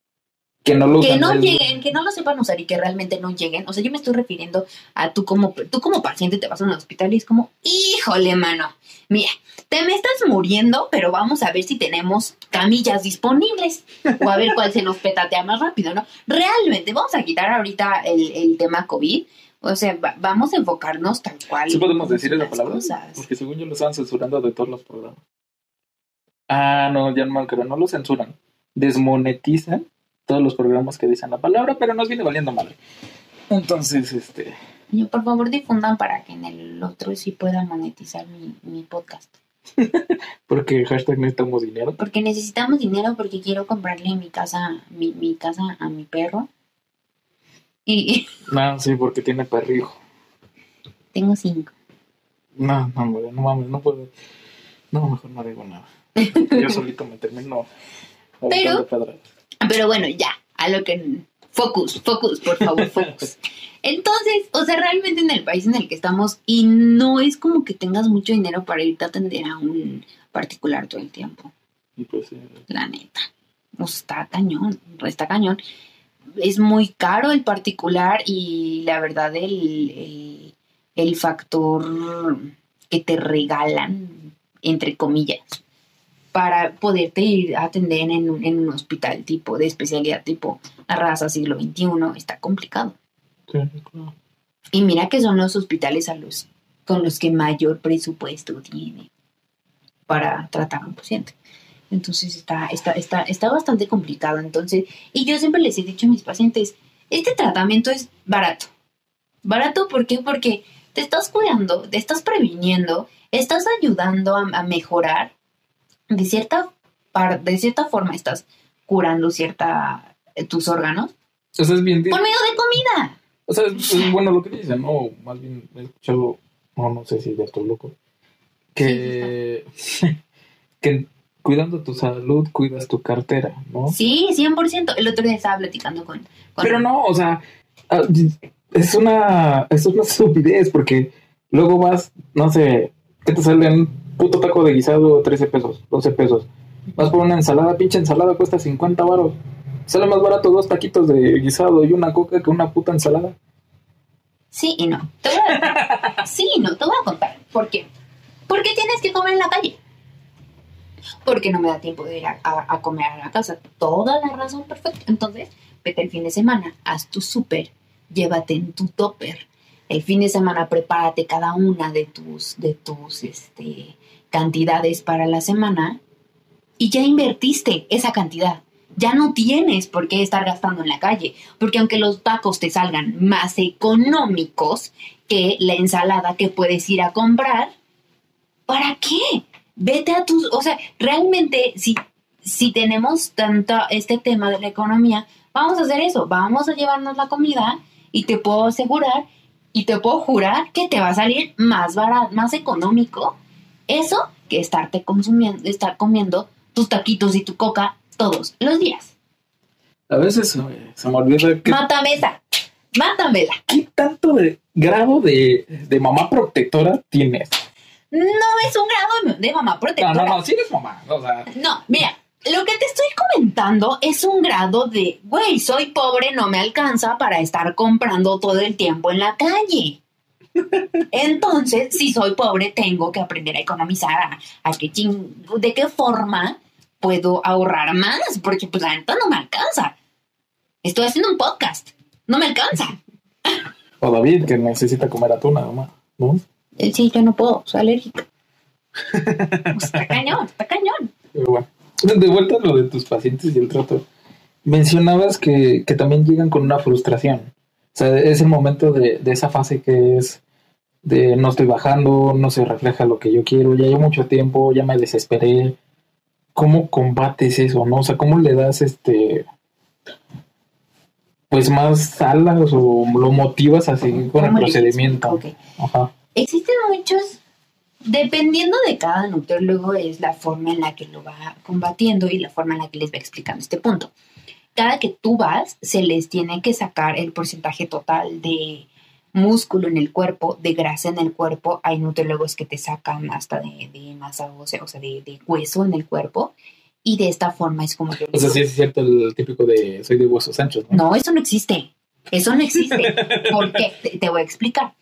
que no lo que no lleguen, que no lo sepan usar y que realmente no lleguen. O sea, yo me estoy refiriendo a tú como, tú como paciente te vas a un hospital y es como, híjole, mano, mira, te me estás muriendo, pero vamos a ver si tenemos camillas disponibles o a ver cuál se nos petatea más rápido, ¿no? Realmente, vamos a quitar ahorita el, el tema COVID. O sea, va- vamos a enfocarnos tal cual. ¿Sí podemos decir esa palabra? cosas. Porque según yo lo estaban censurando de todos los programas. Ah, no, ya no acuerdo. No lo censuran. Desmonetizan todos los programas que dicen la palabra, pero nos viene valiendo madre. Entonces, este... Yo, por favor, difundan para que en el otro sí pueda monetizar mi, mi podcast. Porque hashtag necesitamos dinero. Porque necesitamos dinero porque quiero comprarle mi casa, mi, mi casa a mi perro. Y No, sí, porque tiene perrijo. tengo cinco. No, no, hombre, no mames, no puedo. No, mejor no digo nada. Yo solito me termino pedradas. Pero bueno, ya, a lo que... Focus, focus, por favor, focus. Entonces, o sea, realmente en el país en el que estamos y no es como que tengas mucho dinero para irte a atender a un particular todo el tiempo. Y pues, la neta. O sea, está cañón, está cañón. Es muy caro el particular y la verdad el, el, el factor que te regalan, entre comillas, para poderte ir a atender en un, en un hospital tipo de especialidad tipo a raza siglo XXI está complicado. sí, claro. Y mira que son los hospitales a los con los que mayor presupuesto tiene para tratar a un paciente. Entonces está, está, está, está bastante complicado. Entonces, y yo siempre les he dicho a mis pacientes, este tratamiento es barato. Barato, ¿por qué? Porque te estás cuidando, te estás previniendo, estás ayudando a, a mejorar. De cierta, par- de cierta forma estás curando cierta eh, tus órganos O sea, es bien. por medio de comida. O sea, es, es bueno lo que dicen, ¿no? Más bien he escuchado, no, no sé si ya estoy loco, que, que cuidando tu salud cuidas tu cartera, ¿no? Sí, 100%. El otro día estaba platicando con... con Pero no, o sea, ah, es una, es una estupidez porque luego vas, no sé, ¿qué te sale un puto taco de guisado 13 pesos, 12 pesos? Vas por una ensalada, pinche ensalada cuesta 50 baros. Sale más barato dos taquitos de guisado y una coca que una puta ensalada. Sí y no. Te voy a... sí y no, te voy a contar. ¿Por qué? Porque tienes que comer en la calle. Porque no me da tiempo de ir a, a- a comer a la casa. Toda la razón perfecta. Entonces, vete el fin de semana, haz tu súper, llévate en tu topper. El fin de semana prepárate cada una de tus, de tus este, cantidades para la semana y ya invertiste esa cantidad. Ya no tienes por qué estar gastando en la calle, porque aunque los tacos te salgan más económicos que la ensalada que puedes ir a comprar, ¿para qué? Vete a tus, o sea, realmente si, si tenemos tanto este tema de la economía, vamos a hacer eso, vamos a llevarnos la comida y te puedo asegurar y te puedo jurar que te va a salir más barato, más económico eso que estarte consumiendo, estar comiendo tus taquitos y tu coca todos los días. A veces eh, se me olvida que Mátame esa, mátamela. ¿qué tanto de grado de, de mamá protectora tienes? No es un grado de, mamá No, protectora. no, no, sí eres mamá. O sea, No, mira, lo que te estoy comentando es un grado de, güey, soy pobre, no me alcanza para estar comprando todo el tiempo en la calle. Entonces, si soy pobre, tengo que aprender a economizar, a, a qué ching, de qué forma puedo ahorrar más, porque pues la neta no me alcanza. Estoy haciendo un podcast, no me alcanza. o David que necesita comer atún nada más, ¿no? Eh, Sí, yo no puedo, soy alérgica. Pues, está cañón, está cañón. Pero bueno, de vuelta a lo de tus pacientes y el trato. Mencionabas que, que también llegan con una frustración. O sea, es el momento de, de esa fase que es de no estoy bajando, no se refleja lo que yo quiero, ya llevo mucho tiempo, ya me desesperé. ¿Cómo combates eso, no? O sea, ¿cómo le das este pues más alas o lo motivas a seguir con el ¿Cómo le procedimiento? Ajá. Existen muchos, dependiendo de cada nutriólogo, es la forma en la que lo va combatiendo y la forma en la que les va explicando este punto. Cada que tú vas, se les tiene que sacar el porcentaje total de músculo en el cuerpo, de grasa en el cuerpo. Hay nutriólogos que te sacan hasta de, de masa ósea, o sea, de, de hueso en el cuerpo. Y de esta forma es como yo O sea, sí es cierto el típico de soy de huesos anchos, ¿no? No, eso no existe. Eso no existe. ¿Por qué? Te, te voy a explicar.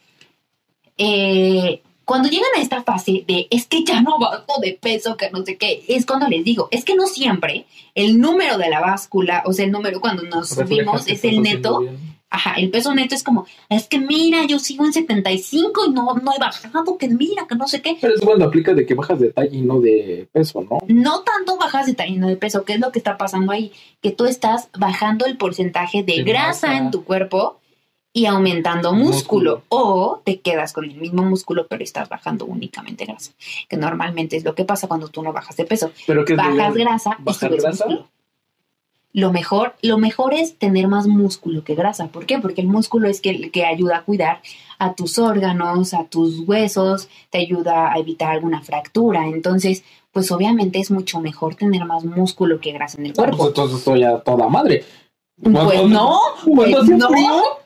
Eh, cuando llegan a esta fase de es que ya no bajo de peso, que no sé qué, es cuando les digo, es que no siempre el número de la báscula, o sea, el número cuando nos subimos es el neto. Ajá, el peso neto es como, es que mira, yo sigo en 75 y no, no he bajado, que mira, que no sé qué. Pero eso cuando aplica de que bajas de talla y no de peso, ¿no? No tanto bajas de tamaño de peso, ¿qué es lo que está pasando ahí? Que tú estás bajando el porcentaje de De grasa masa. en tu cuerpo y aumentando músculo. Músculo. O te quedas con el mismo músculo, pero estás bajando únicamente grasa. Que normalmente es lo que pasa cuando tú no bajas de peso. Pero que Bajas de- grasa y subes grasa. músculo. Lo mejor, lo mejor es tener más músculo que grasa. ¿Por qué? Porque el músculo es que, el que ayuda a cuidar a tus órganos, a tus huesos, te ayuda a evitar alguna fractura. Entonces, pues obviamente es mucho mejor tener más músculo que grasa en el Ah, pues cuerpo. entonces estoy a toda madre. Pues no, pues no.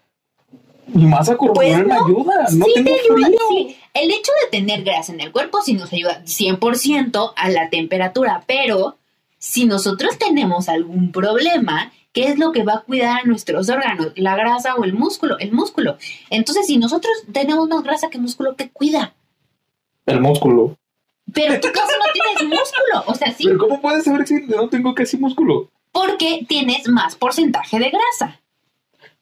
Frío, mi masa corporal Pues me no. ayuda. No sí tengo te ayuda, frío. sí. El hecho de tener grasa en el cuerpo sí nos ayuda 100% a la temperatura, pero si nosotros tenemos algún problema, ¿qué es lo que va a cuidar a nuestros órganos? ¿La grasa o el músculo? El músculo. Entonces, si nosotros tenemos más grasa que músculo, ¿qué cuida? El músculo. Pero tú casi no tienes músculo, o sea, sí, Pero ¿cómo puedes saber si no tengo casi músculo? porque tienes más porcentaje de grasa.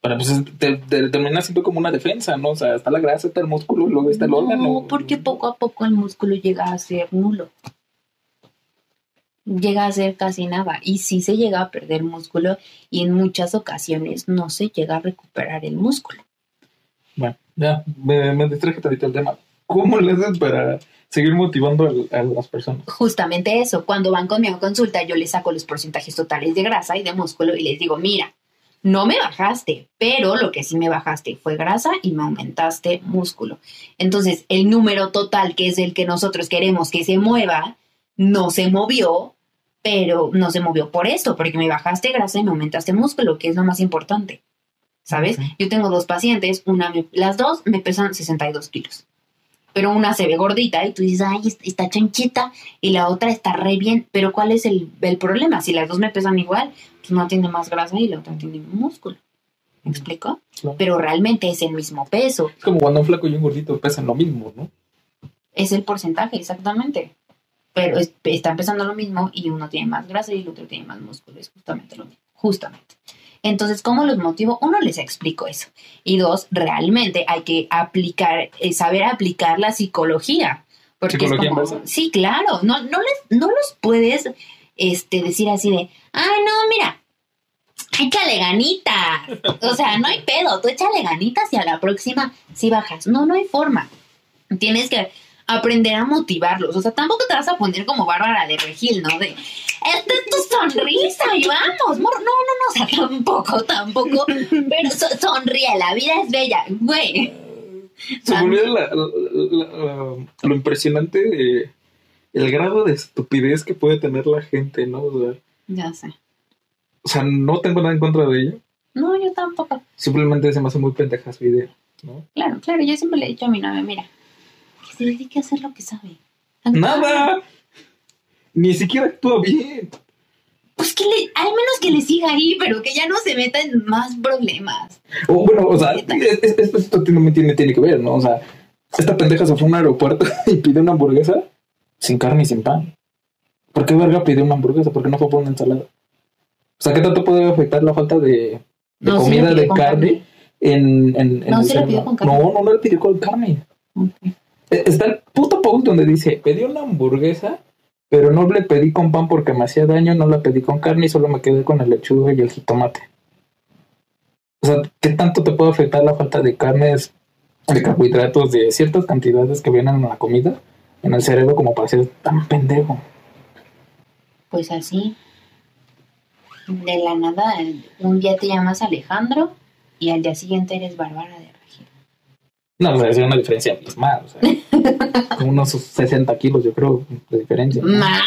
Pero pues es- te, te- termina siendo como una defensa, ¿no? O sea, está la grasa, está el músculo, y luego está el órgano. No, porque poco a poco el músculo llega a ser nulo. Llega a ser casi nada. Y sí se llega a perder músculo y en muchas ocasiones no se llega a recuperar el músculo. Bueno, ya, me, me distraje tantito el tema. ¿Cómo le haces para seguir motivando a, a las personas? Justamente eso, cuando van conmigo a consulta, yo les saco los porcentajes totales de grasa y de músculo y les digo, mira, no me bajaste, pero lo que sí me bajaste fue grasa y me aumentaste músculo. Entonces, el número total, que es el que nosotros queremos que se mueva, no se movió, pero no se movió por esto, porque me bajaste grasa y me aumentaste músculo, que es lo más importante. ¿Sabes? Yo tengo dos pacientes, una me- las dos me pesan 62 kilos, pero una se ve gordita y tú dices, ay, est- está chanchita, y la otra está re bien, pero ¿cuál es el, el problema? Si las dos me pesan igual, pues una tiene más grasa y la otra tiene músculo. ¿Me explico? Pero realmente es el mismo peso, Es como cuando un flaco y un gordito pesan lo mismo, ¿no? es el porcentaje, exactamente. Pero es- está empezando lo mismo y uno tiene más grasa y el otro tiene más músculo, es justamente lo mismo, justamente. Entonces, ¿cómo los motivo? Uno, les explico eso. Y dos, realmente hay que aplicar, eh, saber aplicar la psicología. Porque ¿Psicología es como, sí, claro, no, no, les, no los puedes este, decir así de, ah, no, mira, échale ganitas. O sea, no hay pedo, tú échale ganitas y a la próxima sí bajas. No, no hay forma. Tienes que aprender a motivarlos. O sea, tampoco te vas a poner como Bárbara de Regil, ¿no? De, esta es tu sonrisa y vamos. mor-". No, no, no, o sea, tampoco, tampoco. Pero so- sonríe, la vida es bella, güey. Se me olvida la- la- la- lo impresionante de el grado de estupidez que puede tener la gente, ¿no? O sea, Ya sé. o sea, no tengo nada en contra de ella. No, yo tampoco. Simplemente se me hace muy pendeja su idea, ¿no? Claro, claro, yo siempre le he dicho a mi novia, mira, se dedique a hacer lo que sabe. ¡Nada! Ni siquiera actúa bien. Pues que le, al menos que le siga ahí, pero que ya no se meta en más problemas. O, bueno, o sea, es- es- es- esto tiene, tiene, tiene que ver, ¿no? O sea, esta pendeja se fue a un aeropuerto y pidió una hamburguesa sin carne y sin pan. ¿Por qué verga pidió una hamburguesa? ¿Por qué no fue por una ensalada? O sea, ¿qué tanto puede afectar la falta de, de No, sí comida de carne en, en, en No, el la ser pidió con carne. No, no, no la pidió con carne. Ok. Está el puto post donde dice, pedí una hamburguesa, pero no le pedí con pan porque me hacía daño, no la pedí con carne y solo me quedé con el lechuga y el jitomate. O sea, ¿qué tanto te puede afectar la falta de carnes, de carbohidratos, de ciertas cantidades que vienen en la comida, en el cerebro como para ser tan pendejo? Pues así. De la nada, un día te llamas Alejandro y al día siguiente eres Bárbara de. No, sea, es una diferencia abismal, o sea, unos 60 kilos yo creo de diferencia. ¿no? Más.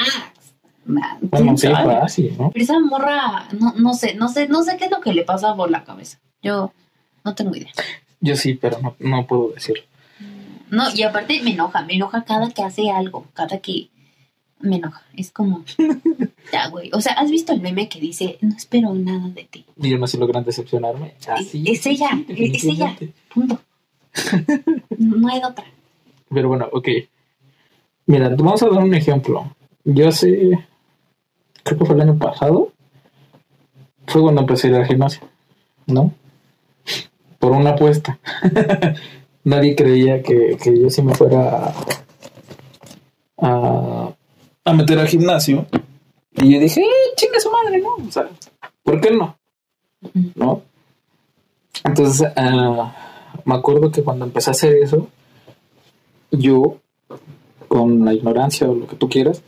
Más. Bueno, ¿Quién sí, fácil, ¿no? Pero esa morra, no, no sé, no sé, no sé qué es lo que le pasa por la cabeza. Yo no tengo idea. Yo sí, pero no, no puedo decir. No, y aparte me enoja, me enoja cada que hace algo, cada que... me enoja. Es como, ya, güey. O sea, ¿has visto el meme que dice, no espero nada de ti? Y yo no sé logran decepcionarme. Así. Es ella, sí, es ella. Punto. No hay otra. Pero bueno, ok. Mira, vamos a dar un ejemplo. Yo hace, creo que fue el año pasado, fue cuando empecé a ir al gimnasio, ¿no? Por una apuesta. Nadie creía que, que yo sí me fuera a, a, meter al gimnasio. Y yo dije, eh, chinga su madre, ¿no? O sea, ¿por qué no? ¿No? Entonces, ah, me acuerdo que cuando empecé a hacer eso, yo, con la ignorancia o lo que tú quieras,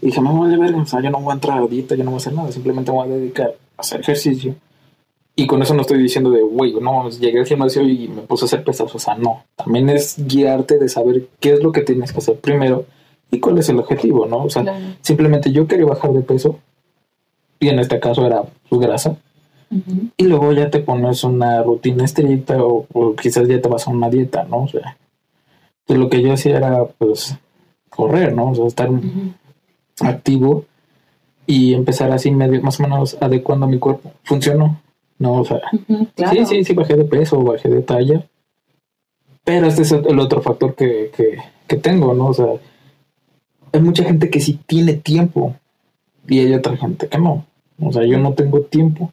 dije, me voy a ver, o sea, yo no voy a entrar a dieta, yo no voy a hacer nada, simplemente me voy a dedicar a hacer ejercicio. Y con eso no estoy diciendo de, güey, no, llegué al gimnasio y me puse a hacer pesados, o sea, no. También es guiarte de saber qué es lo que tienes que hacer primero y cuál es el objetivo, ¿no? O sea, Claro. simplemente yo quería bajar de peso, y en este caso era pues, grasa, Y luego ya te pones una rutina estricta o, o quizás ya te vas a una dieta, ¿no? O sea, pues lo que yo hacía era pues correr, ¿no? O sea, estar activo y empezar así medio, más o menos adecuando a mi cuerpo. Funcionó, ¿no? O sea, Claro. sí, sí, sí, bajé de peso, bajé de talla. Pero este es el otro factor que, que, que tengo, ¿no? O sea, hay mucha gente que sí tiene tiempo y hay otra gente que no. O sea, yo no tengo tiempo.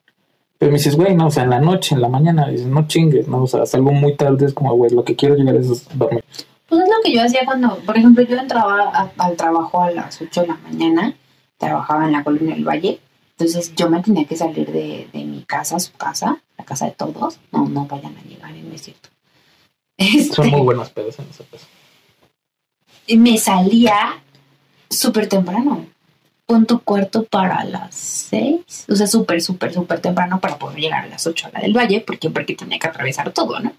Pero me dices, güey, no, o sea, en la noche, en la mañana, dices, no chingues, ¿no? O sea, salgo muy tarde, es como, güey, lo que quiero llegar es dormir. Pues es lo que yo hacía cuando, por ejemplo, yo entraba a- al trabajo a las 8 de la mañana, trabajaba en la colonia del Valle, entonces yo me tenía que salir de, de mi casa, su casa, la casa de todos, no, no vayan a llegar, no es cierto. Este, Son muy buenas pedas en ese peso. y me salía súper temprano. Pon tu cuarto para las 6, o sea, súper, súper, súper temprano para poder llegar a las 8 a la del Valle, porque, porque tenía que atravesar todo, ¿no?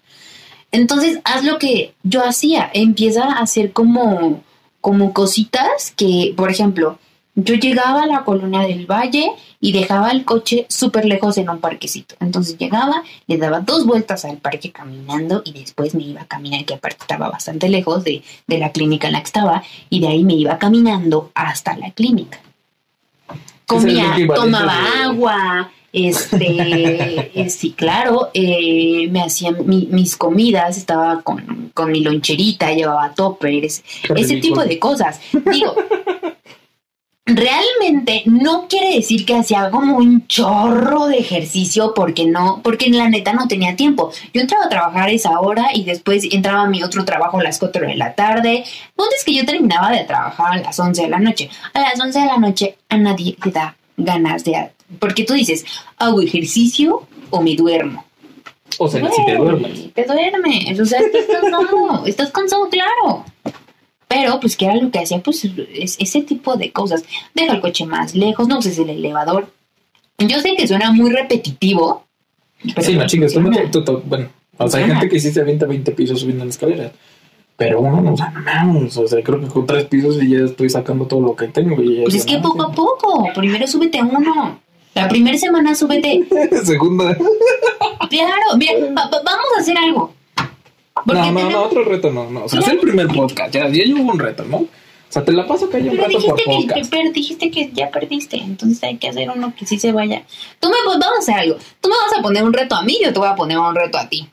Entonces, haz lo que yo hacía, empieza a hacer como, como cositas que, por ejemplo, yo llegaba a la colonia del Valle y dejaba el coche súper lejos en un parquecito. Entonces llegaba, le daba dos vueltas al parque caminando y después me iba a caminar, que aparte estaba bastante lejos de, de la clínica en la que estaba, y de ahí me iba caminando hasta la clínica. Comía, tomaba agua, este, eh, sí, claro, eh, me hacía mi- mis comidas, estaba con, con mi loncherita, llevaba toppers, ese tipo de cosas. Digo, realmente no quiere decir que hacía como un chorro de ejercicio porque no, porque la neta no tenía tiempo. Yo entraba a trabajar esa hora y después entraba a mi otro trabajo a las 4 de la tarde. Punto es que yo terminaba de trabajar a las 11 de la noche. A las 11 de la noche a nadie le da ganas de... Porque tú dices, hago ejercicio o me duermo. O sea, si te duermes. Te duermes. O sea, estás cansado. estás cansado, claro. Pero, pues, ¿qué era lo que hacía? Pues, es, ese tipo de cosas. Deja el coche más lejos, no uses el elevador. Yo sé que suena muy repetitivo. pero Sí, no tú- bueno, o sea, hay gente que sí se avienta 20 pisos subiendo en escaleras. Pero uno, no, o sea, no o sea, creo que con tres pisos y ya estoy sacando todo lo que tengo. Y Pues es que poco a poco. Primero súbete uno. La primera semana súbete. Segunda. Claro, mira, va- va- vamos a hacer algo. No, no, no, otro reto no, no. O sea, es el primer podcast, ya, ya hubo un reto, ¿no? O sea, te la paso que haya un reto por dijiste que, podcast. pero dijiste que ya perdiste, entonces hay que hacer uno que sí se vaya. Tú me pues, vamos a hacer algo. Tú me vas a poner un reto a mí, yo te voy a poner un reto a ti.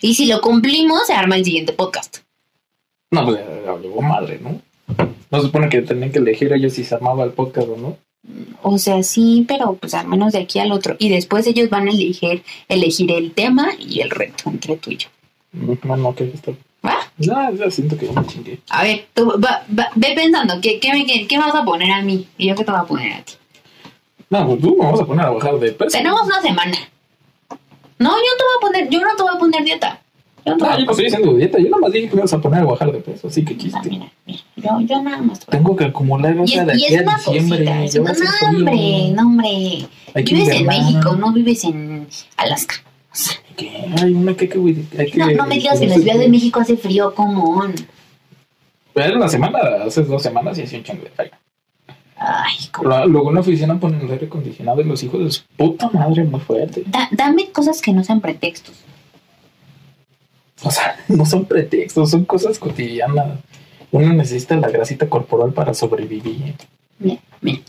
Y si lo cumplimos, se arma el siguiente podcast. No, pues llegó madre, ¿no? No se supone que tenían que elegir ellos si se armaba el podcast o no. O sea, sí, pero pues al menos de aquí al otro. Y después ellos van a elegir, elegir el tema y el reto entre tú y yo. No, no, que está. ¿Va? Ya, ya siento que ya me chingué. A ver, tú va- va- ve pensando, ¿qué, qué, me- qué, qué vas a poner a mí? Y yo qué te voy a poner a ti. No, pues tú me vas a poner a bajar de peso. Tenemos una semana. No, yo te voy a poner, yo no te voy a poner dieta. Yo no te voy No, a yo no estoy haciendo dieta. Yo nada más dije que me vas a poner a bajar de peso. Así que Ah, chiste. mira, mira, yo, yo nada más. te voy a- Tengo que acumular Y es, de y aquí es a una diciembre. cosita. es una- no, hombre, no, hombre. Vives en. México, no vives en Alaska. ¿Qué? Ay, una que, que, hay que No, no me digas que en la Ciudad de México hace frío, como Era una semana, hace dos semanas y hacía un chingo de frío. Ay, Pero Luego en la oficina ponen el aire acondicionado y los hijos de su puta madre muy fuerte. Da- dame cosas que no sean pretextos. O sea, no son pretextos, son cosas cotidianas. Uno necesita la grasita corporal para sobrevivir. Mira, mira.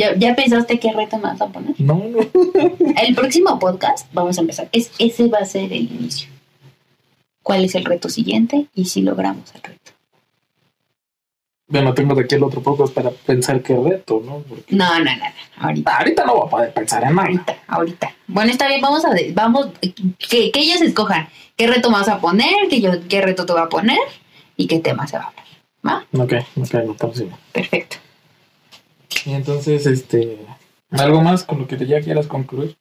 ¿Ya, ¿Ya pensaste qué reto me vas a poner? No, no. El próximo podcast vamos a empezar. Es, ese va a ser el inicio. ¿Cuál es el reto siguiente? Y si logramos el reto. Bueno, tengo de aquí el otro podcast para pensar qué reto, ¿no? Porque No, no, no, no. Ahorita. ahorita no voy a poder pensar en nada. Ahorita, ahorita. Bueno, está bien, vamos a de- vamos que, que ellas escojan qué reto vas a poner, que yo qué reto te va a poner y qué tema se va a hablar. ¿Va? Ok, ok, no estamos bien. Perfecto. Y entonces, este. ¿Algo más con lo que ya quieras concluir?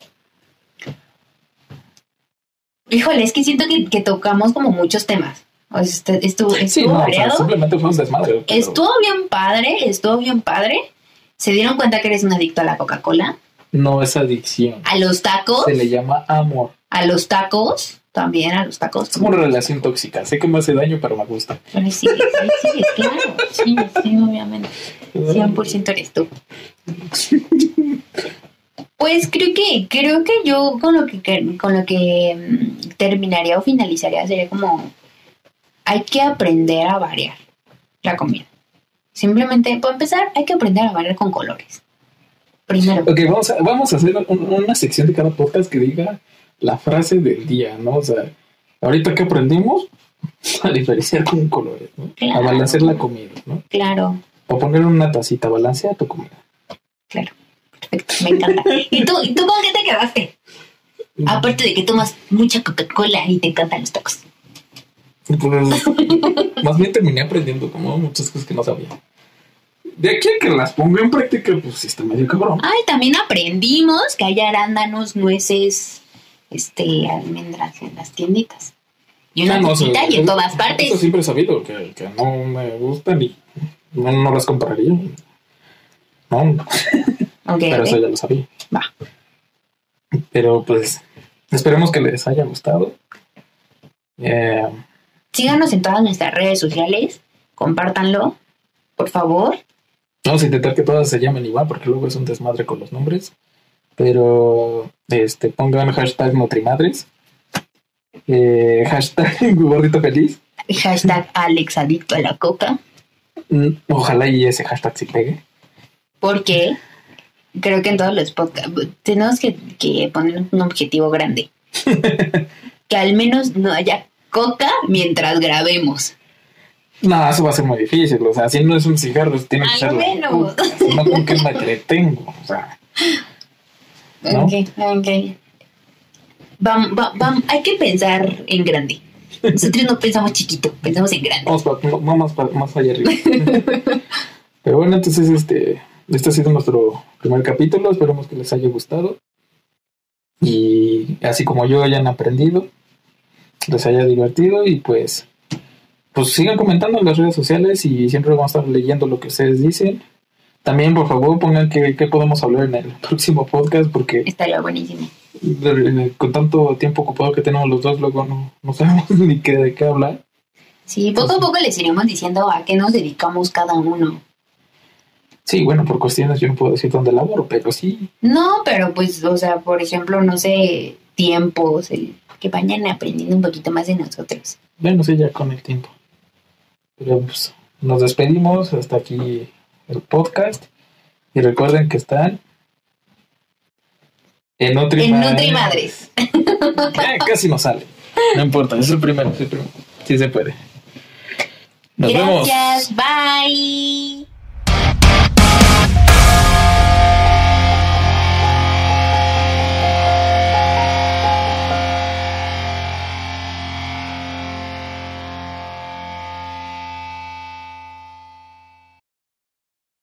Híjole, es que siento que, que tocamos como muchos temas. O sea, este- estuvo, estuvo Sí, no, o sea, simplemente fue un desmadre. pero- Estuvo bien padre, estuvo bien padre. ¿Se dieron cuenta que eres un adicto a la Coca-Cola? No es adicción. A los tacos, Se le llama amor. a los tacos, también a los tacos. Es como una relación tóxica. Sé que me hace daño, pero me gusta. Pero sí, sí, sí, claro. Sí, sí, obviamente. 100% eres tú. Pues creo que creo que yo con lo que con lo que mm, terminaría o finalizaría sería como hay que aprender a variar la comida. Simplemente, para empezar, hay que aprender a variar con colores. Primero. Ok, vamos a, vamos a hacer un- una sección de cada podcast que diga la frase del día, ¿no? O sea, ahorita que aprendimos a diferenciar con colores, ¿no? A Claro. balancear la comida, ¿no? Claro, O poner una tacita, balancea tu comida. claro. Perfecto, me encanta. ¿Y tú, ¿Y tú con qué te quedaste? Aparte de que tomas mucha Coca-Cola y te encantan los tacos. Pues, más bien terminé aprendiendo como muchas cosas que no sabía. De aquí a que las ponga en práctica, pues sí está medio cabrón. Ay, también aprendimos que hay arándanos, nueces, este, almendras en las tienditas. Y una Ah, no, y en todas partes. Eso siempre he sabido, que, que no me gustan y no, no las compraría. No, pero eso ya lo sabía. Va. Pero pues esperemos que les haya gustado. Eh, Síganos en todas nuestras redes sociales. Compártanlo, por favor. vamos a intentar que todas se llamen igual porque luego es un desmadre con los nombres. Pero este pongan hashtag Nutrimadres. Eh, hashtag gordito feliz. Hashtag Alex Adicto a la Coca. Mm, Ojalá y ese hashtag sí pegue. Porque creo que en todos los podcasts tenemos que, que poner un objetivo grande. que al menos no haya coca mientras grabemos. No, eso va a ser muy difícil. O sea, si no es un cigarro, tiene que ser. menos. no, ¿con qué me entretengo? O sea, ¿No? Ok, ok. Vam- va- vam- hay que pensar en grande. Nosotros no pensamos chiquito, pensamos en grande. vamos pa- no, no más, pa- más allá arriba. Pero bueno, entonces este, este ha sido nuestro primer capítulo. Esperemos que les haya gustado. Y así como yo hayan aprendido, les haya divertido y pues, pues sigan comentando en las redes sociales y siempre vamos a estar leyendo lo que ustedes dicen. También, por favor, pongan qué, qué podemos hablar en el próximo podcast porque Estaría buenísimo. con tanto tiempo ocupado que tenemos los dos, luego no, no sabemos ni qué, de qué hablar. Sí, poco a poco les iremos diciendo a qué nos dedicamos cada uno. Sí, bueno, por cuestiones yo no puedo decir dónde laboro, pero sí. No, pero pues, o sea, por ejemplo, no sé, tiempos, el, que vayan aprendiendo un poquito más de nosotros. Bueno, sí, ya con el tiempo. Pero pues nos despedimos. Hasta aquí el podcast. Y recuerden que están en Nutri En Madres. Nutri Madres. Eh, casi no sale. No importa, es el primero, es el primero. Sí se puede. Nos vemos. Gracias, bye.